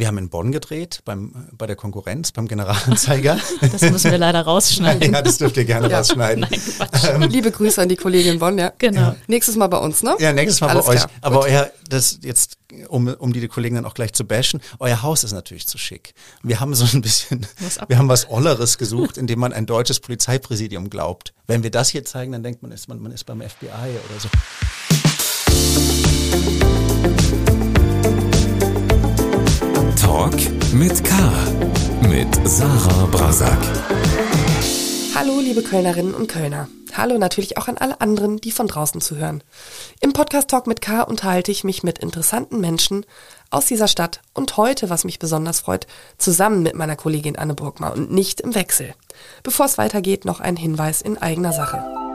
Wir haben in Bonn gedreht, beim, bei der Konkurrenz, beim Generalanzeiger. Das müssen wir leider rausschneiden. ja, das dürft ihr gerne ja. rausschneiden. Nein, ähm, Liebe Grüße an die Kollegin Bonn, ja. Genau. Nächstes Mal bei uns, ne? Ja, nächstes Mal Alles bei euch. Klar. Aber Gut. euer, das jetzt, um, um die Kollegen dann auch gleich zu bashen, euer Haus ist natürlich zu schick. Wir haben so ein bisschen, wir haben was Olleres gesucht, indem man ein deutsches Polizeipräsidium glaubt. Wenn wir das hier zeigen, dann denkt man, ist man, man ist beim FBI oder so. Talk mit K. Mit Sarah Brasak. Hallo, liebe Kölnerinnen und Kölner. Hallo natürlich auch an alle anderen, die von draußen zuhören. Im Podcast Talk mit K unterhalte ich mich mit interessanten Menschen aus dieser Stadt und heute, was mich besonders freut, zusammen mit meiner Kollegin Anne Burgmar und nicht im Wechsel. Bevor es weitergeht, noch ein Hinweis in eigener Sache.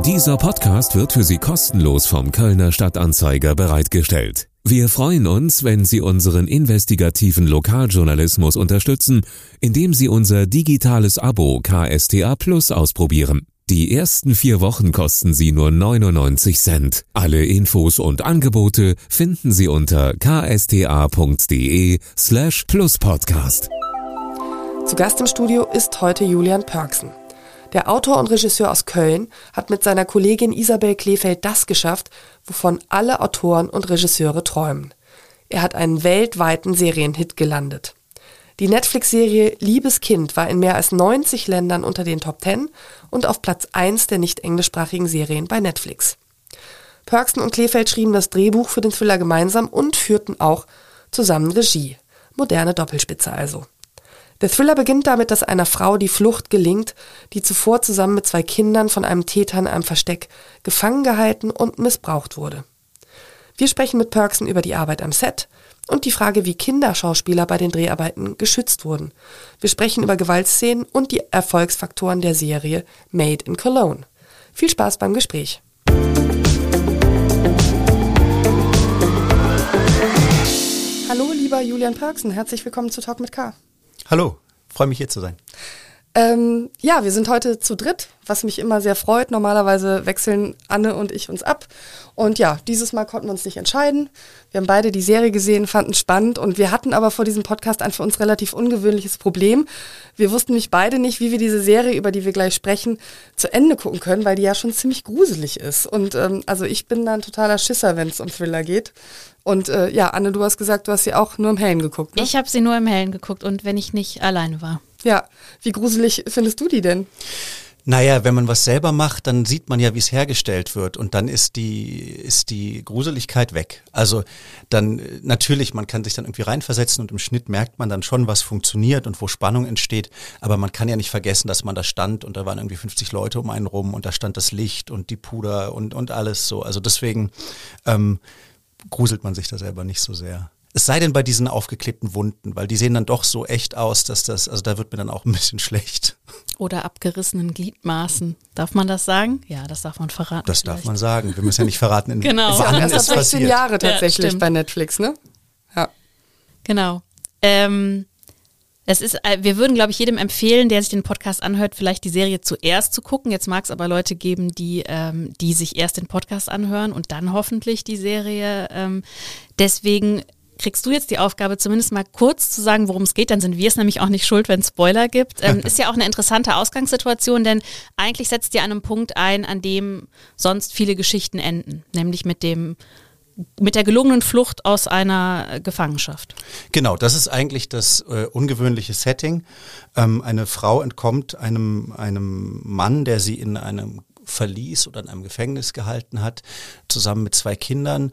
Dieser Podcast wird für Sie kostenlos vom Kölner Stadtanzeiger bereitgestellt. Wir freuen uns, wenn Sie unseren investigativen Lokaljournalismus unterstützen, indem Sie unser digitales Abo KSTA Plus ausprobieren. Die ersten vier Wochen kosten Sie nur 99 Cent. Alle Infos und Angebote finden Sie unter ksta.de slash pluspodcast. Zu Gast im Studio ist heute Julian Pörksen. Der Autor und Regisseur aus Köln hat mit seiner Kollegin Isabel Kleefeld das geschafft, wovon alle Autoren und Regisseure träumen. Er hat einen weltweiten Serienhit gelandet. Die Netflix-Serie Liebes Kind war in mehr als 90 Ländern unter den Top 10 und auf Platz 1 der nicht englischsprachigen Serien bei Netflix. Perksen und Kleefeld schrieben das Drehbuch für den Thriller gemeinsam und führten auch zusammen Regie. Moderne Doppelspitze also. Der Thriller beginnt damit, dass einer Frau die Flucht gelingt, die zuvor zusammen mit zwei Kindern von einem Täter in einem Versteck gefangen gehalten und missbraucht wurde. Wir sprechen mit Perksen über die Arbeit am Set und die Frage, wie Kinderschauspieler bei den Dreharbeiten geschützt wurden. Wir sprechen über Gewaltszenen und die Erfolgsfaktoren der Serie Made in Cologne. Viel Spaß beim Gespräch. Hallo, lieber Julian Perksen, herzlich willkommen zu Talk mit K. Hallo, freue mich hier zu sein. Ähm, ja, wir sind heute zu dritt, was mich immer sehr freut. Normalerweise wechseln Anne und ich uns ab. Und ja, dieses Mal konnten wir uns nicht entscheiden. Wir haben beide die Serie gesehen, fanden spannend und wir hatten aber vor diesem Podcast ein für uns relativ ungewöhnliches Problem. Wir wussten nämlich beide nicht, wie wir diese Serie, über die wir gleich sprechen, zu Ende gucken können, weil die ja schon ziemlich gruselig ist. Und ähm, also ich bin dann totaler Schisser, wenn es um Thriller geht. Und äh, ja, Anne, du hast gesagt, du hast sie auch nur im Hellen geguckt. Ne? Ich habe sie nur im Hellen geguckt und wenn ich nicht alleine war. Ja, wie gruselig findest du die denn? Naja, wenn man was selber macht, dann sieht man ja, wie es hergestellt wird und dann ist die, ist die Gruseligkeit weg. Also dann natürlich, man kann sich dann irgendwie reinversetzen und im Schnitt merkt man dann schon, was funktioniert und wo Spannung entsteht, aber man kann ja nicht vergessen, dass man da stand und da waren irgendwie 50 Leute um einen rum und da stand das Licht und die Puder und, und alles so. Also deswegen ähm, gruselt man sich da selber nicht so sehr. Es sei denn bei diesen aufgeklebten Wunden, weil die sehen dann doch so echt aus, dass das, also da wird mir dann auch ein bisschen schlecht. Oder abgerissenen Gliedmaßen. Darf man das sagen? Ja, das darf man verraten. Das vielleicht. darf man sagen. Wir müssen ja nicht verraten, in genau. wann ja, es 16 Jahre tatsächlich ja, bei Netflix, ne? Ja. Genau. Ähm, es ist, äh, wir würden, glaube ich, jedem empfehlen, der sich den Podcast anhört, vielleicht die Serie zuerst zu gucken. Jetzt mag es aber Leute geben, die, ähm, die sich erst den Podcast anhören und dann hoffentlich die Serie. Ähm, deswegen kriegst du jetzt die Aufgabe, zumindest mal kurz zu sagen, worum es geht. Dann sind wir es nämlich auch nicht schuld, wenn es Spoiler gibt. Ähm, ist ja auch eine interessante Ausgangssituation, denn eigentlich setzt ihr an einem Punkt ein, an dem sonst viele Geschichten enden, nämlich mit dem mit der gelungenen Flucht aus einer Gefangenschaft. Genau, das ist eigentlich das äh, ungewöhnliche Setting. Ähm, eine Frau entkommt einem, einem Mann, der sie in einem Verlies oder in einem Gefängnis gehalten hat, zusammen mit zwei Kindern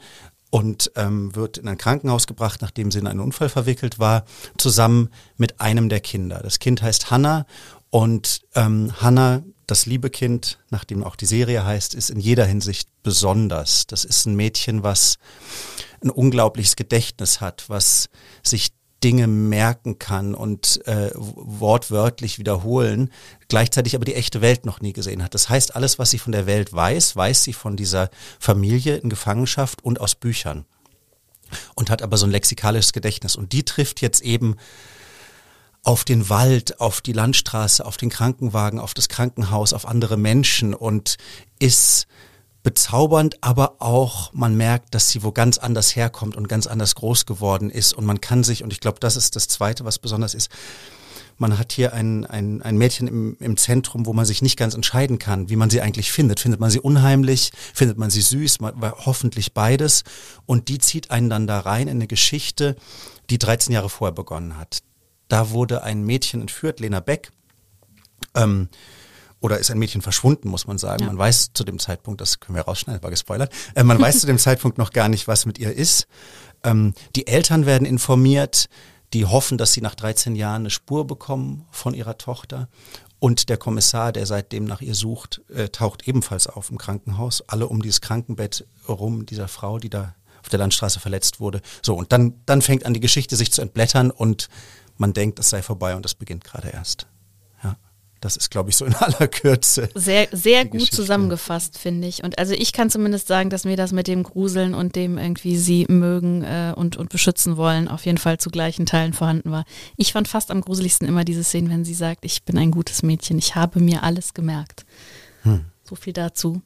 und ähm, wird in ein Krankenhaus gebracht, nachdem sie in einen Unfall verwickelt war, zusammen mit einem der Kinder. Das Kind heißt Hannah und ähm, Hannah, das liebe Kind, nachdem auch die Serie heißt, ist in jeder Hinsicht besonders. Das ist ein Mädchen, was ein unglaubliches Gedächtnis hat, was sich Dinge merken kann und äh, wortwörtlich wiederholen, gleichzeitig aber die echte Welt noch nie gesehen hat. Das heißt, alles, was sie von der Welt weiß, weiß sie von dieser Familie in Gefangenschaft und aus Büchern. Und hat aber so ein lexikalisches Gedächtnis. Und die trifft jetzt eben auf den Wald, auf die Landstraße, auf den Krankenwagen, auf das Krankenhaus, auf andere Menschen und ist bezaubernd, aber auch man merkt, dass sie wo ganz anders herkommt und ganz anders groß geworden ist und man kann sich, und ich glaube, das ist das Zweite, was besonders ist, man hat hier ein, ein, ein Mädchen im, im Zentrum, wo man sich nicht ganz entscheiden kann, wie man sie eigentlich findet. Findet man sie unheimlich, findet man sie süß, man, hoffentlich beides. Und die zieht einen dann da rein in eine Geschichte, die 13 Jahre vorher begonnen hat. Da wurde ein Mädchen entführt, Lena Beck. Ähm, oder ist ein Mädchen verschwunden, muss man sagen. Ja. Man weiß zu dem Zeitpunkt, das können wir rausschneiden, war gespoilert, äh, man weiß zu dem Zeitpunkt noch gar nicht, was mit ihr ist. Ähm, die Eltern werden informiert, die hoffen, dass sie nach 13 Jahren eine Spur bekommen von ihrer Tochter. Und der Kommissar, der seitdem nach ihr sucht, äh, taucht ebenfalls auf im Krankenhaus. Alle um dieses Krankenbett rum dieser Frau, die da auf der Landstraße verletzt wurde. So, und dann, dann fängt an die Geschichte sich zu entblättern und man denkt, es sei vorbei und es beginnt gerade erst. Das ist, glaube ich, so in aller Kürze. Sehr, sehr gut Geschichte. zusammengefasst, finde ich. Und also ich kann zumindest sagen, dass mir das mit dem Gruseln und dem irgendwie sie mögen äh, und, und beschützen wollen auf jeden Fall zu gleichen Teilen vorhanden war. Ich fand fast am gruseligsten immer diese Szene, wenn sie sagt, ich bin ein gutes Mädchen, ich habe mir alles gemerkt. Hm. So viel dazu.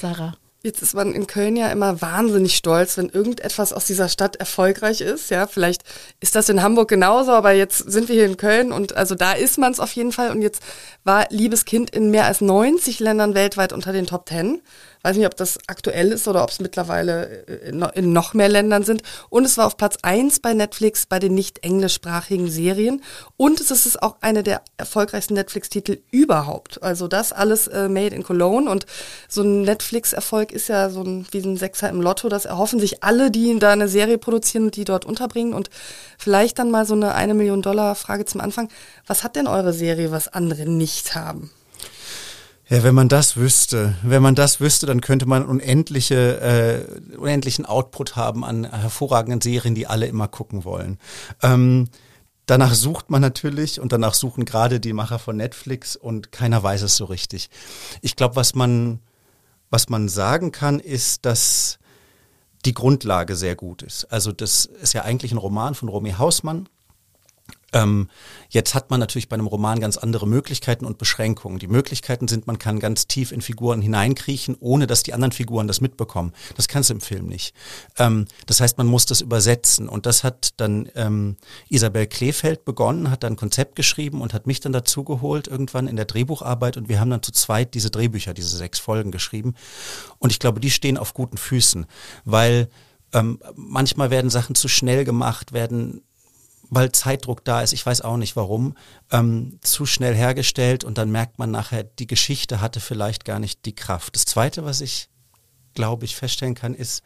Sarah. Jetzt ist man in Köln ja immer wahnsinnig stolz, wenn irgendetwas aus dieser Stadt erfolgreich ist. Ja, vielleicht ist das in Hamburg genauso, aber jetzt sind wir hier in Köln und also da ist man es auf jeden Fall. Und jetzt war Liebes Kind in mehr als 90 Ländern weltweit unter den Top 10 weiß nicht, ob das aktuell ist oder ob es mittlerweile äh, in noch mehr Ländern sind. Und es war auf Platz eins bei Netflix bei den nicht englischsprachigen Serien. Und es ist auch eine der erfolgreichsten Netflix-Titel überhaupt. Also das alles äh, made in Cologne. Und so ein Netflix-Erfolg ist ja so ein, wie ein Sechser im Lotto. Das erhoffen sich alle, die da eine Serie produzieren und die dort unterbringen. Und vielleicht dann mal so eine eine Million Dollar Frage zum Anfang. Was hat denn eure Serie, was andere nicht haben? Ja, wenn man das wüsste, wenn man das wüsste, dann könnte man unendliche, äh, unendlichen Output haben an hervorragenden Serien, die alle immer gucken wollen. Ähm, danach sucht man natürlich und danach suchen gerade die Macher von Netflix und keiner weiß es so richtig. Ich glaube, was man, was man sagen kann, ist, dass die Grundlage sehr gut ist. Also das ist ja eigentlich ein Roman von Romy Hausmann, ähm, jetzt hat man natürlich bei einem Roman ganz andere Möglichkeiten und Beschränkungen. Die Möglichkeiten sind, man kann ganz tief in Figuren hineinkriechen, ohne dass die anderen Figuren das mitbekommen. Das kannst du im Film nicht. Ähm, das heißt, man muss das übersetzen. Und das hat dann ähm, Isabel Kleefeld begonnen, hat dann ein Konzept geschrieben und hat mich dann dazugeholt irgendwann in der Drehbucharbeit. Und wir haben dann zu zweit diese Drehbücher, diese sechs Folgen geschrieben. Und ich glaube, die stehen auf guten Füßen, weil ähm, manchmal werden Sachen zu schnell gemacht, werden weil Zeitdruck da ist, ich weiß auch nicht warum, ähm, zu schnell hergestellt und dann merkt man nachher, die Geschichte hatte vielleicht gar nicht die Kraft. Das Zweite, was ich, glaube ich, feststellen kann, ist,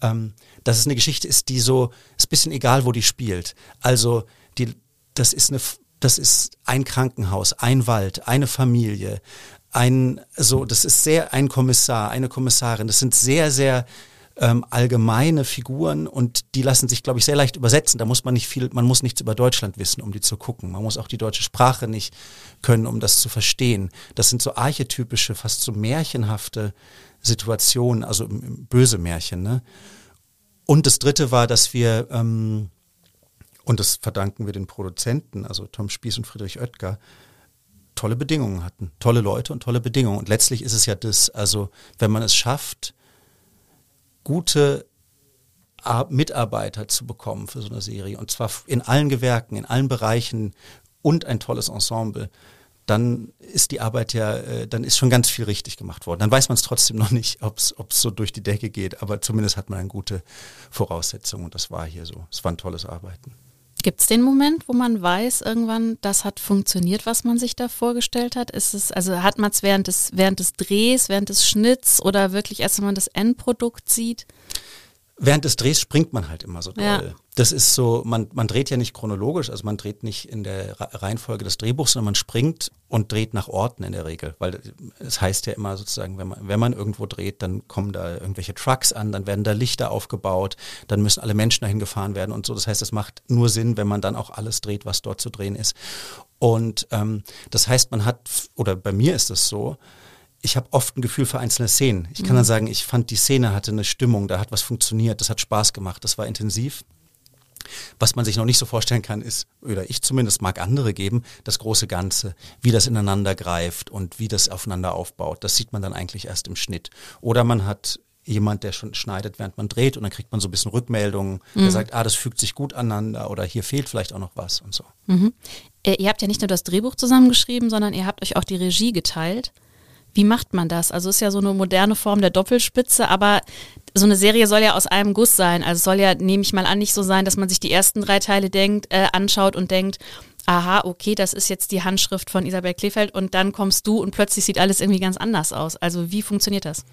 ähm, dass es eine Geschichte ist, die so, ist ein bisschen egal, wo die spielt. Also, die, das ist eine, das ist ein Krankenhaus, ein Wald, eine Familie, ein, so, das ist sehr, ein Kommissar, eine Kommissarin, das sind sehr, sehr ähm, allgemeine Figuren und die lassen sich, glaube ich, sehr leicht übersetzen. Da muss man nicht viel, man muss nichts über Deutschland wissen, um die zu gucken. Man muss auch die deutsche Sprache nicht können, um das zu verstehen. Das sind so archetypische, fast so märchenhafte Situationen, also böse Märchen. Ne? Und das Dritte war, dass wir ähm, und das verdanken wir den Produzenten, also Tom Spieß und Friedrich Oetker, tolle Bedingungen hatten, tolle Leute und tolle Bedingungen. Und letztlich ist es ja das, also wenn man es schafft, gute Mitarbeiter zu bekommen für so eine Serie und zwar in allen Gewerken, in allen Bereichen und ein tolles Ensemble, dann ist die Arbeit ja, äh, dann ist schon ganz viel richtig gemacht worden. Dann weiß man es trotzdem noch nicht, ob es so durch die Decke geht, aber zumindest hat man eine gute Voraussetzung und das war hier so. Es war ein tolles Arbeiten. Gibt es den Moment, wo man weiß, irgendwann, das hat funktioniert, was man sich da vorgestellt hat? Ist es, also hat man es während des, während des Drehs, während des Schnitts oder wirklich erst, wenn man das Endprodukt sieht? Während des Drehs springt man halt immer so doll. Ja. Das ist so, man, man dreht ja nicht chronologisch, also man dreht nicht in der Reihenfolge des Drehbuchs, sondern man springt und dreht nach Orten in der Regel. Weil es heißt ja immer sozusagen, wenn man, wenn man irgendwo dreht, dann kommen da irgendwelche Trucks an, dann werden da Lichter aufgebaut, dann müssen alle Menschen dahin gefahren werden und so. Das heißt, es macht nur Sinn, wenn man dann auch alles dreht, was dort zu drehen ist. Und ähm, das heißt, man hat, oder bei mir ist es so, ich habe oft ein Gefühl für einzelne Szenen. Ich kann mhm. dann sagen, ich fand die Szene hatte eine Stimmung, da hat was funktioniert, das hat Spaß gemacht, das war intensiv. Was man sich noch nicht so vorstellen kann, ist, oder ich zumindest mag andere geben, das große Ganze, wie das ineinander greift und wie das aufeinander aufbaut. Das sieht man dann eigentlich erst im Schnitt. Oder man hat jemand, der schon schneidet, während man dreht und dann kriegt man so ein bisschen Rückmeldungen, der mhm. sagt, ah, das fügt sich gut aneinander oder hier fehlt vielleicht auch noch was und so. Mhm. Äh, ihr habt ja nicht nur das Drehbuch zusammengeschrieben, sondern ihr habt euch auch die Regie geteilt. Wie macht man das? Also es ist ja so eine moderne Form der Doppelspitze, aber so eine Serie soll ja aus einem Guss sein. Also soll ja, nehme ich mal an, nicht so sein, dass man sich die ersten drei Teile denkt, äh, anschaut und denkt, aha, okay, das ist jetzt die Handschrift von Isabel Kleefeld und dann kommst du und plötzlich sieht alles irgendwie ganz anders aus. Also wie funktioniert das?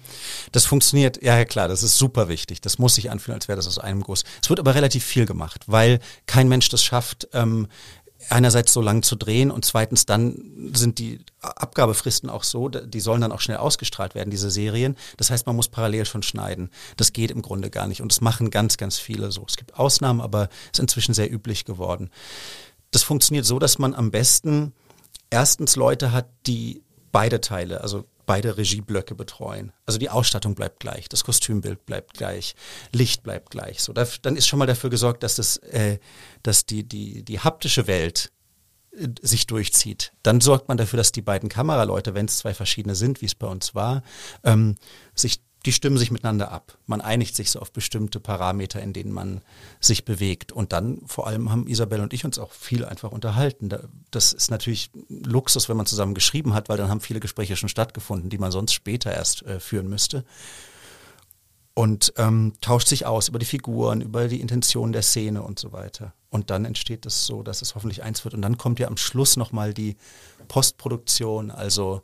Das funktioniert, ja, ja klar, das ist super wichtig. Das muss sich anfühlen, als wäre das aus einem Guss. Es wird aber relativ viel gemacht, weil kein Mensch das schafft, ähm, einerseits so lang zu drehen und zweitens dann sind die Abgabefristen auch so, die sollen dann auch schnell ausgestrahlt werden, diese Serien. Das heißt, man muss parallel schon schneiden. Das geht im Grunde gar nicht und das machen ganz, ganz viele so. Es gibt Ausnahmen, aber es ist inzwischen sehr üblich geworden. Das funktioniert so, dass man am besten erstens Leute hat, die beide Teile, also beide Regieblöcke betreuen. Also die Ausstattung bleibt gleich, das Kostümbild bleibt gleich, Licht bleibt gleich. So, dann ist schon mal dafür gesorgt, dass, das, äh, dass die, die, die haptische Welt äh, sich durchzieht. Dann sorgt man dafür, dass die beiden Kameraleute, wenn es zwei verschiedene sind, wie es bei uns war, ähm, sich die stimmen sich miteinander ab. Man einigt sich so auf bestimmte Parameter, in denen man sich bewegt. Und dann vor allem haben Isabel und ich uns auch viel einfach unterhalten. Das ist natürlich Luxus, wenn man zusammen geschrieben hat, weil dann haben viele Gespräche schon stattgefunden, die man sonst später erst äh, führen müsste. Und ähm, tauscht sich aus über die Figuren, über die Intention der Szene und so weiter. Und dann entsteht es so, dass es hoffentlich eins wird. Und dann kommt ja am Schluss nochmal die Postproduktion, also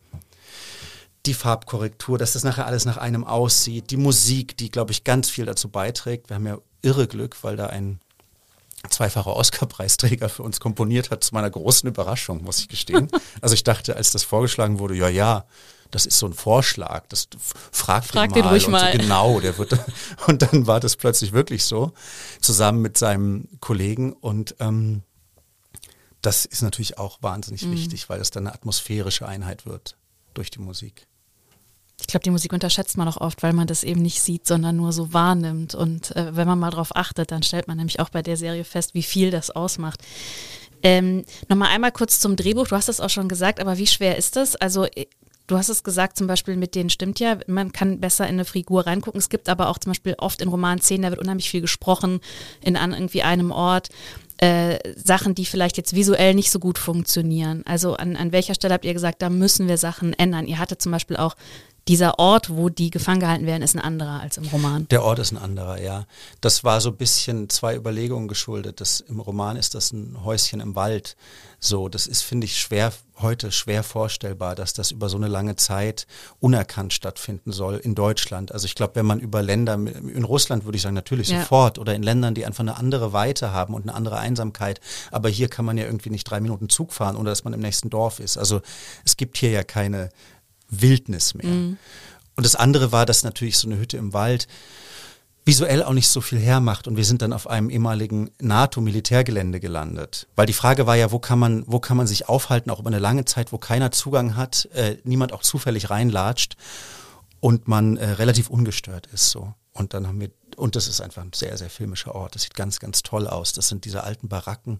die Farbkorrektur, dass das nachher alles nach einem aussieht, die Musik, die, glaube ich, ganz viel dazu beiträgt. Wir haben ja irre Glück, weil da ein zweifacher Oscar-Preisträger für uns komponiert hat, zu meiner großen Überraschung, muss ich gestehen. Also ich dachte, als das vorgeschlagen wurde, ja, ja, das ist so ein Vorschlag, das fragt Frag den, mal. ruhig mal. So, genau, der wird, und dann war das plötzlich wirklich so, zusammen mit seinem Kollegen und ähm, das ist natürlich auch wahnsinnig mhm. wichtig, weil es dann eine atmosphärische Einheit wird durch die Musik. Ich glaube, die Musik unterschätzt man auch oft, weil man das eben nicht sieht, sondern nur so wahrnimmt. Und äh, wenn man mal drauf achtet, dann stellt man nämlich auch bei der Serie fest, wie viel das ausmacht. Ähm, Nochmal einmal kurz zum Drehbuch. Du hast es auch schon gesagt, aber wie schwer ist das? Also äh, Du hast es gesagt, zum Beispiel mit denen stimmt ja, man kann besser in eine Figur reingucken. Es gibt aber auch zum Beispiel oft in Romanszenen, da wird unheimlich viel gesprochen in an irgendwie einem Ort. Äh, Sachen, die vielleicht jetzt visuell nicht so gut funktionieren. Also an, an welcher Stelle habt ihr gesagt, da müssen wir Sachen ändern? Ihr hattet zum Beispiel auch dieser Ort, wo die gefangen gehalten werden, ist ein anderer als im Roman. Der Ort ist ein anderer, ja. Das war so ein bisschen zwei Überlegungen geschuldet. Das, Im Roman ist das ein Häuschen im Wald. So, das ist, finde ich, schwer, heute schwer vorstellbar, dass das über so eine lange Zeit unerkannt stattfinden soll in Deutschland. Also ich glaube, wenn man über Länder, in Russland würde ich sagen, natürlich ja. sofort, oder in Ländern, die einfach eine andere Weite haben und eine andere Einsamkeit. Aber hier kann man ja irgendwie nicht drei Minuten Zug fahren, ohne dass man im nächsten Dorf ist. Also es gibt hier ja keine Wildnis mehr. Mhm. Und das andere war, dass natürlich so eine Hütte im Wald visuell auch nicht so viel hermacht und wir sind dann auf einem ehemaligen NATO-Militärgelände gelandet. Weil die Frage war ja, wo kann man, wo kann man sich aufhalten, auch über eine lange Zeit, wo keiner Zugang hat, äh, niemand auch zufällig reinlatscht und man äh, relativ ungestört ist so. Und dann haben wir und das ist einfach ein sehr, sehr filmischer Ort. Das sieht ganz, ganz toll aus. Das sind diese alten Baracken,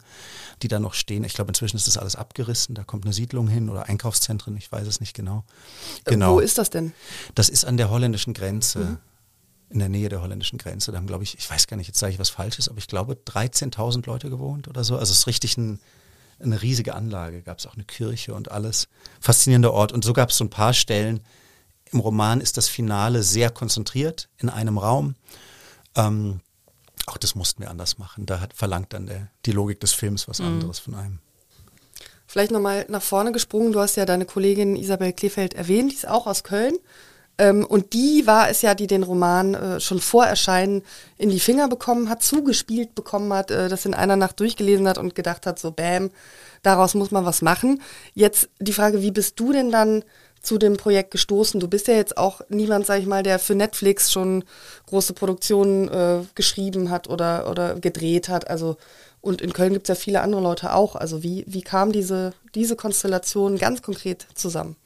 die da noch stehen. Ich glaube, inzwischen ist das alles abgerissen. Da kommt eine Siedlung hin oder Einkaufszentren, ich weiß es nicht genau. Äh, genau. Wo ist das denn? Das ist an der holländischen Grenze. Mhm. In der Nähe der holländischen Grenze. Da haben, glaube ich, ich weiß gar nicht, jetzt sage ich was Falsches, aber ich glaube 13.000 Leute gewohnt oder so. Also es ist richtig ein, eine riesige Anlage. Gab es auch eine Kirche und alles. Faszinierender Ort. Und so gab es so ein paar Stellen. Im Roman ist das Finale sehr konzentriert in einem Raum. Ähm, auch das mussten wir anders machen. Da hat verlangt dann der, die Logik des Films was mhm. anderes von einem. Vielleicht nochmal nach vorne gesprungen. Du hast ja deine Kollegin Isabel Kleefeld erwähnt, die ist auch aus Köln. Ähm, und die war es ja, die den Roman äh, schon vor Erscheinen in die Finger bekommen hat, zugespielt bekommen hat, äh, das in einer Nacht durchgelesen hat und gedacht hat, so bäm, daraus muss man was machen. Jetzt die Frage, wie bist du denn dann zu dem Projekt gestoßen? Du bist ja jetzt auch niemand, sag ich mal, der für Netflix schon große Produktionen äh, geschrieben hat oder, oder gedreht hat. Also und in Köln gibt es ja viele andere Leute auch. Also wie, wie kam diese, diese Konstellation ganz konkret zusammen?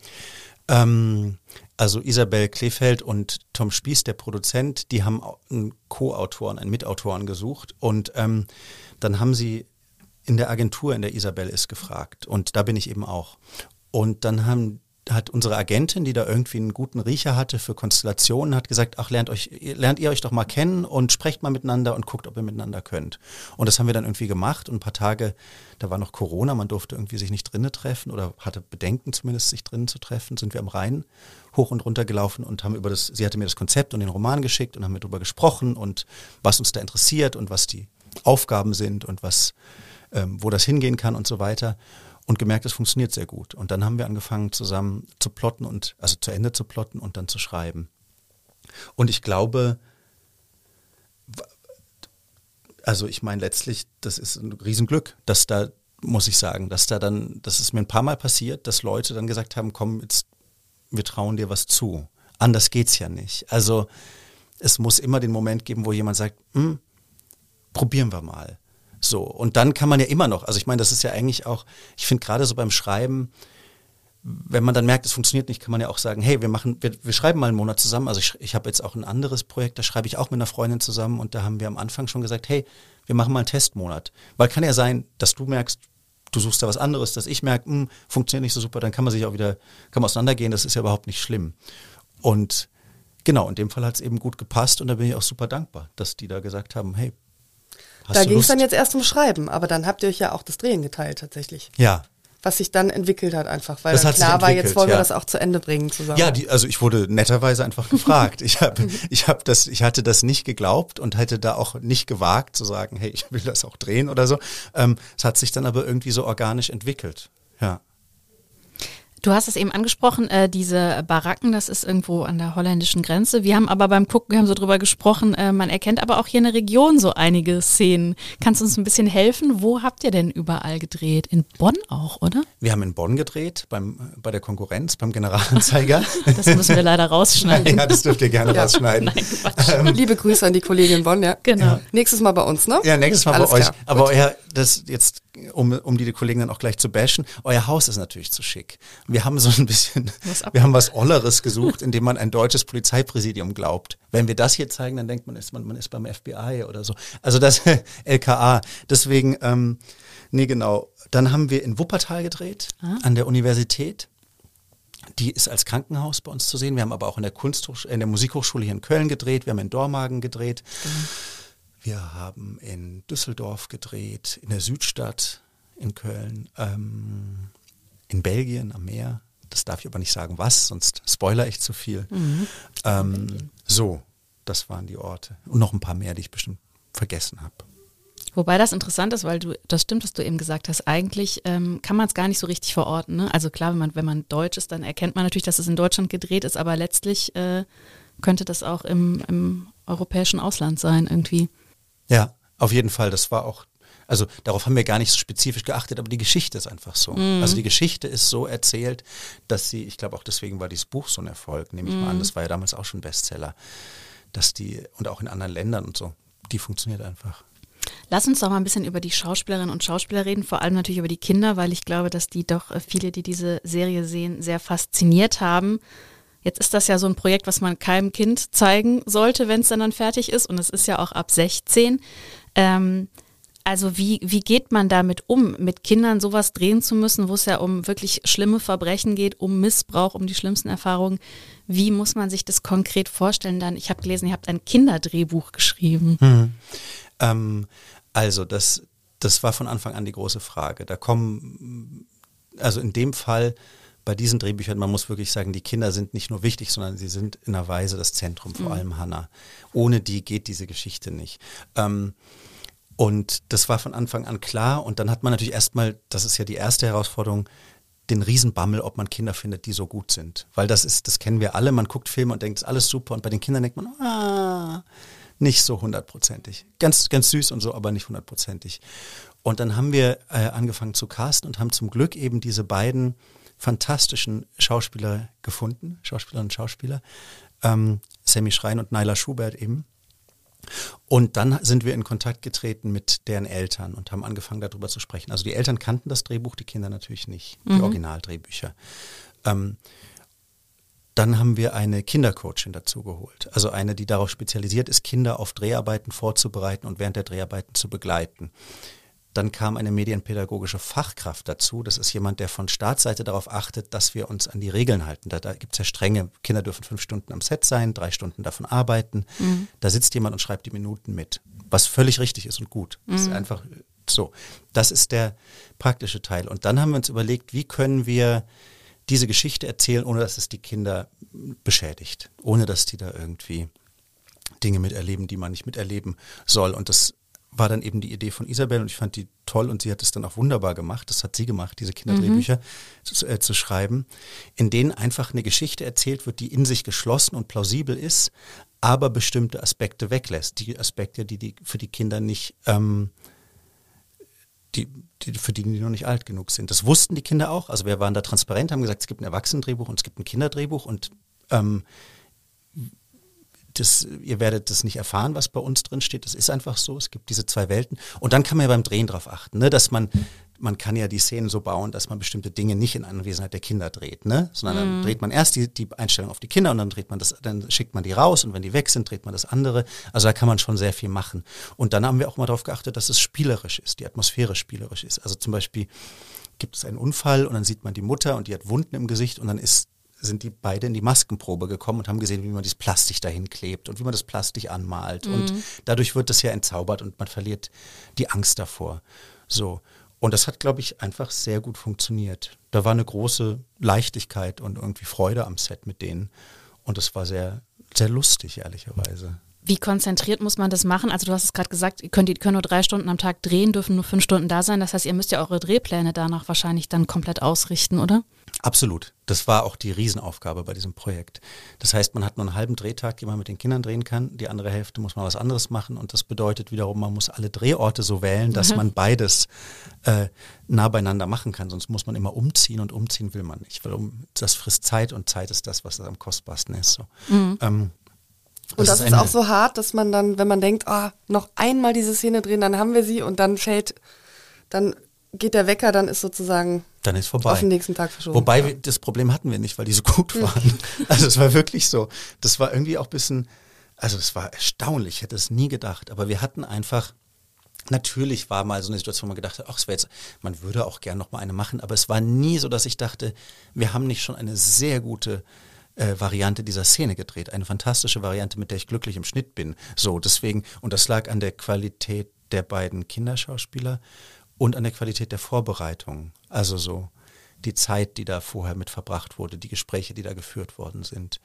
Ähm, also Isabel Kleefeld und Tom Spieß, der Produzent, die haben einen Co-Autoren, einen Mitautoren gesucht und ähm, dann haben sie in der Agentur, in der Isabel ist, gefragt. Und da bin ich eben auch. Und dann haben hat unsere Agentin, die da irgendwie einen guten Riecher hatte für Konstellationen, hat gesagt, ach, lernt euch, lernt ihr euch doch mal kennen und sprecht mal miteinander und guckt, ob ihr miteinander könnt. Und das haben wir dann irgendwie gemacht und ein paar Tage, da war noch Corona, man durfte irgendwie sich nicht drinnen treffen oder hatte Bedenken zumindest, sich drinnen zu treffen, sind wir am Rhein hoch und runter gelaufen und haben über das, sie hatte mir das Konzept und den Roman geschickt und haben darüber gesprochen und was uns da interessiert und was die Aufgaben sind und was, ähm, wo das hingehen kann und so weiter und gemerkt, es funktioniert sehr gut. Und dann haben wir angefangen zusammen zu plotten und also zu Ende zu plotten und dann zu schreiben. Und ich glaube, also ich meine letztlich, das ist ein Riesenglück, dass da, muss ich sagen, dass da dann, das ist mir ein paar Mal passiert, dass Leute dann gesagt haben, komm, jetzt, wir trauen dir was zu. Anders geht's ja nicht. Also es muss immer den Moment geben, wo jemand sagt, hm, probieren wir mal. So, und dann kann man ja immer noch, also ich meine, das ist ja eigentlich auch, ich finde gerade so beim Schreiben, wenn man dann merkt, es funktioniert nicht, kann man ja auch sagen, hey, wir machen, wir, wir schreiben mal einen Monat zusammen. Also ich, ich habe jetzt auch ein anderes Projekt, da schreibe ich auch mit einer Freundin zusammen und da haben wir am Anfang schon gesagt, hey, wir machen mal einen Testmonat. Weil kann ja sein, dass du merkst, du suchst da was anderes, dass ich merke, hm, funktioniert nicht so super, dann kann man sich auch wieder, kann man auseinandergehen, das ist ja überhaupt nicht schlimm. Und genau, in dem Fall hat es eben gut gepasst und da bin ich auch super dankbar, dass die da gesagt haben, hey, Hast da ging es dann jetzt erst um Schreiben, aber dann habt ihr euch ja auch das Drehen geteilt tatsächlich. Ja. Was sich dann entwickelt hat einfach, weil das dann klar war, jetzt wollen ja. wir das auch zu Ende bringen zusammen. Ja, die, also ich wurde netterweise einfach gefragt. ich habe, ich habe das, ich hatte das nicht geglaubt und hätte da auch nicht gewagt zu sagen, hey, ich will das auch drehen oder so. Ähm, es hat sich dann aber irgendwie so organisch entwickelt. Ja. Du hast es eben angesprochen, äh, diese Baracken, das ist irgendwo an der holländischen Grenze. Wir haben aber beim Gucken, wir haben so drüber gesprochen, äh, man erkennt aber auch hier in der Region so einige Szenen. Kannst du uns ein bisschen helfen? Wo habt ihr denn überall gedreht? In Bonn auch, oder? Wir haben in Bonn gedreht, beim, bei der Konkurrenz, beim Generalanzeiger. das müssen wir leider rausschneiden. ja, das dürft ihr gerne ja. rausschneiden. Nein, ähm, Liebe Grüße an die Kollegin in Bonn, ja. Genau. Ja. Nächstes Mal bei uns, ne? Ja, nächstes Mal Alles bei euch. Klar. Aber euer, das jetzt, um, um die Kollegen dann auch gleich zu bashen, euer Haus ist natürlich zu schick. Wir haben so ein bisschen, wir haben was Olleres gesucht, indem man ein deutsches Polizeipräsidium glaubt. Wenn wir das hier zeigen, dann denkt man, ist man, man ist beim FBI oder so. Also das LKA. Deswegen, ähm, nee, genau. Dann haben wir in Wuppertal gedreht, ah. an der Universität. Die ist als Krankenhaus bei uns zu sehen. Wir haben aber auch in der Kunsthochschule, in der Musikhochschule hier in Köln gedreht. Wir haben in Dormagen gedreht. Mhm. Wir haben in Düsseldorf gedreht, in der Südstadt in Köln, ähm, in Belgien am Meer. Das darf ich aber nicht sagen, was, sonst spoiler ich zu viel. Mhm. Ähm, so, das waren die Orte. Und noch ein paar mehr, die ich bestimmt vergessen habe. Wobei das interessant ist, weil du, das stimmt, was du eben gesagt hast. Eigentlich ähm, kann man es gar nicht so richtig verorten. Ne? Also klar, wenn man, wenn man Deutsch ist, dann erkennt man natürlich, dass es in Deutschland gedreht ist, aber letztlich äh, könnte das auch im, im europäischen Ausland sein irgendwie. Ja, auf jeden Fall. Das war auch, also darauf haben wir gar nicht so spezifisch geachtet, aber die Geschichte ist einfach so. Mhm. Also die Geschichte ist so erzählt, dass sie, ich glaube auch deswegen war dieses Buch so ein Erfolg, nehme ich mhm. mal an. Mhm. Das war ja damals auch schon Bestseller. Dass die, und auch in anderen Ländern und so, die funktioniert einfach. Lass uns doch mal ein bisschen über die Schauspielerinnen und Schauspieler reden, vor allem natürlich über die Kinder, weil ich glaube, dass die doch äh, viele, die diese Serie sehen, sehr fasziniert haben. Jetzt ist das ja so ein Projekt, was man keinem Kind zeigen sollte, wenn es dann, dann fertig ist. Und es ist ja auch ab 16. Ähm, also wie, wie geht man damit um, mit Kindern sowas drehen zu müssen, wo es ja um wirklich schlimme Verbrechen geht, um Missbrauch, um die schlimmsten Erfahrungen. Wie muss man sich das konkret vorstellen dann? Ich habe gelesen, ihr habt ein Kinderdrehbuch geschrieben. Hm. Ähm, also das, das war von Anfang an die große Frage. Da kommen, also in dem Fall bei diesen Drehbüchern, man muss wirklich sagen, die Kinder sind nicht nur wichtig, sondern sie sind in einer Weise das Zentrum, vor mhm. allem Hannah. Ohne die geht diese Geschichte nicht. Ähm, und das war von Anfang an klar. Und dann hat man natürlich erstmal, das ist ja die erste Herausforderung, den Riesenbammel, ob man Kinder findet, die so gut sind. Weil das ist, das kennen wir alle, man guckt Filme und denkt, ist alles super. Und bei den Kindern denkt man, ah, nicht so hundertprozentig. Ganz, ganz süß und so, aber nicht hundertprozentig. Und dann haben wir äh, angefangen zu casten und haben zum Glück eben diese beiden fantastischen Schauspieler gefunden, Schauspielerinnen und Schauspieler, ähm, Sammy Schrein und Naila Schubert eben. Und dann sind wir in Kontakt getreten mit deren Eltern und haben angefangen darüber zu sprechen. Also die Eltern kannten das Drehbuch, die Kinder natürlich nicht, die mhm. Originaldrehbücher. Ähm, Dann haben wir eine Kindercoachin dazu geholt. Also eine, die darauf spezialisiert ist, Kinder auf Dreharbeiten vorzubereiten und während der Dreharbeiten zu begleiten. Dann kam eine medienpädagogische Fachkraft dazu. Das ist jemand, der von Staatsseite darauf achtet, dass wir uns an die Regeln halten. Da, da gibt es ja strenge, Kinder dürfen fünf Stunden am Set sein, drei Stunden davon arbeiten. Mhm. Da sitzt jemand und schreibt die Minuten mit, was völlig richtig ist und gut. Mhm. Das ist einfach so. Das ist der praktische Teil. Und dann haben wir uns überlegt, wie können wir diese Geschichte erzählen, ohne dass es die Kinder beschädigt, ohne dass die da irgendwie Dinge miterleben, die man nicht miterleben soll. Und das war dann eben die Idee von Isabel und ich fand die toll und sie hat es dann auch wunderbar gemacht. Das hat sie gemacht, diese Kinderdrehbücher mhm. zu, äh, zu, schreiben, in denen einfach eine Geschichte erzählt wird, die in sich geschlossen und plausibel ist, aber bestimmte Aspekte weglässt. Die Aspekte, die, die für die Kinder nicht, ähm, die, die, für die die noch nicht alt genug sind. Das wussten die Kinder auch. Also wir waren da transparent, haben gesagt, es gibt ein Erwachsenendrehbuch und es gibt ein Kinderdrehbuch und ähm, das, ihr werdet das nicht erfahren, was bei uns drin steht. Das ist einfach so. Es gibt diese zwei Welten. Und dann kann man ja beim Drehen drauf achten, ne? dass man, man kann ja die Szenen so bauen, dass man bestimmte Dinge nicht in Anwesenheit der Kinder dreht, ne? Sondern dann mhm. dreht man erst die, die Einstellung auf die Kinder und dann dreht man das, dann schickt man die raus und wenn die weg sind, dreht man das andere. Also da kann man schon sehr viel machen. Und dann haben wir auch mal darauf geachtet, dass es spielerisch ist, die Atmosphäre spielerisch ist. Also zum Beispiel gibt es einen Unfall und dann sieht man die Mutter und die hat Wunden im Gesicht und dann ist sind die beide in die Maskenprobe gekommen und haben gesehen, wie man dieses Plastik dahin klebt und wie man das Plastik anmalt. Mhm. Und dadurch wird das ja entzaubert und man verliert die Angst davor. So. Und das hat, glaube ich, einfach sehr gut funktioniert. Da war eine große Leichtigkeit und irgendwie Freude am Set mit denen. Und es war sehr, sehr lustig, ehrlicherweise. Wie konzentriert muss man das machen? Also du hast es gerade gesagt, ihr könnt, ihr könnt nur drei Stunden am Tag drehen, dürfen nur fünf Stunden da sein. Das heißt, ihr müsst ja eure Drehpläne danach wahrscheinlich dann komplett ausrichten, oder? Absolut. Das war auch die Riesenaufgabe bei diesem Projekt. Das heißt, man hat nur einen halben Drehtag, den man mit den Kindern drehen kann. Die andere Hälfte muss man was anderes machen. Und das bedeutet wiederum, man muss alle Drehorte so wählen, dass mhm. man beides äh, nah beieinander machen kann. Sonst muss man immer umziehen und umziehen will man nicht. Weil um, das frisst Zeit und Zeit ist das, was am kostbarsten ist. So. Mhm. Ähm, und das, das ist, ist auch so hart, dass man dann, wenn man denkt, oh, noch einmal diese Szene drehen, dann haben wir sie und dann fällt, dann geht der Wecker, dann ist sozusagen dann ist vorbei. auf den nächsten Tag verschoben. Wobei ja. das Problem hatten wir nicht, weil die so gut waren. also es war wirklich so. Das war irgendwie auch ein bisschen, also es war erstaunlich, ich hätte es nie gedacht, aber wir hatten einfach, natürlich war mal so eine Situation, wo man gedacht hat, ach, es wäre jetzt, man würde auch gern noch mal eine machen, aber es war nie so, dass ich dachte, wir haben nicht schon eine sehr gute äh, Variante dieser Szene gedreht. Eine fantastische Variante, mit der ich glücklich im Schnitt bin. So, deswegen, und das lag an der Qualität der beiden Kinderschauspieler und an der Qualität der Vorbereitung. Also so die Zeit, die da vorher mit verbracht wurde, die Gespräche, die da geführt worden sind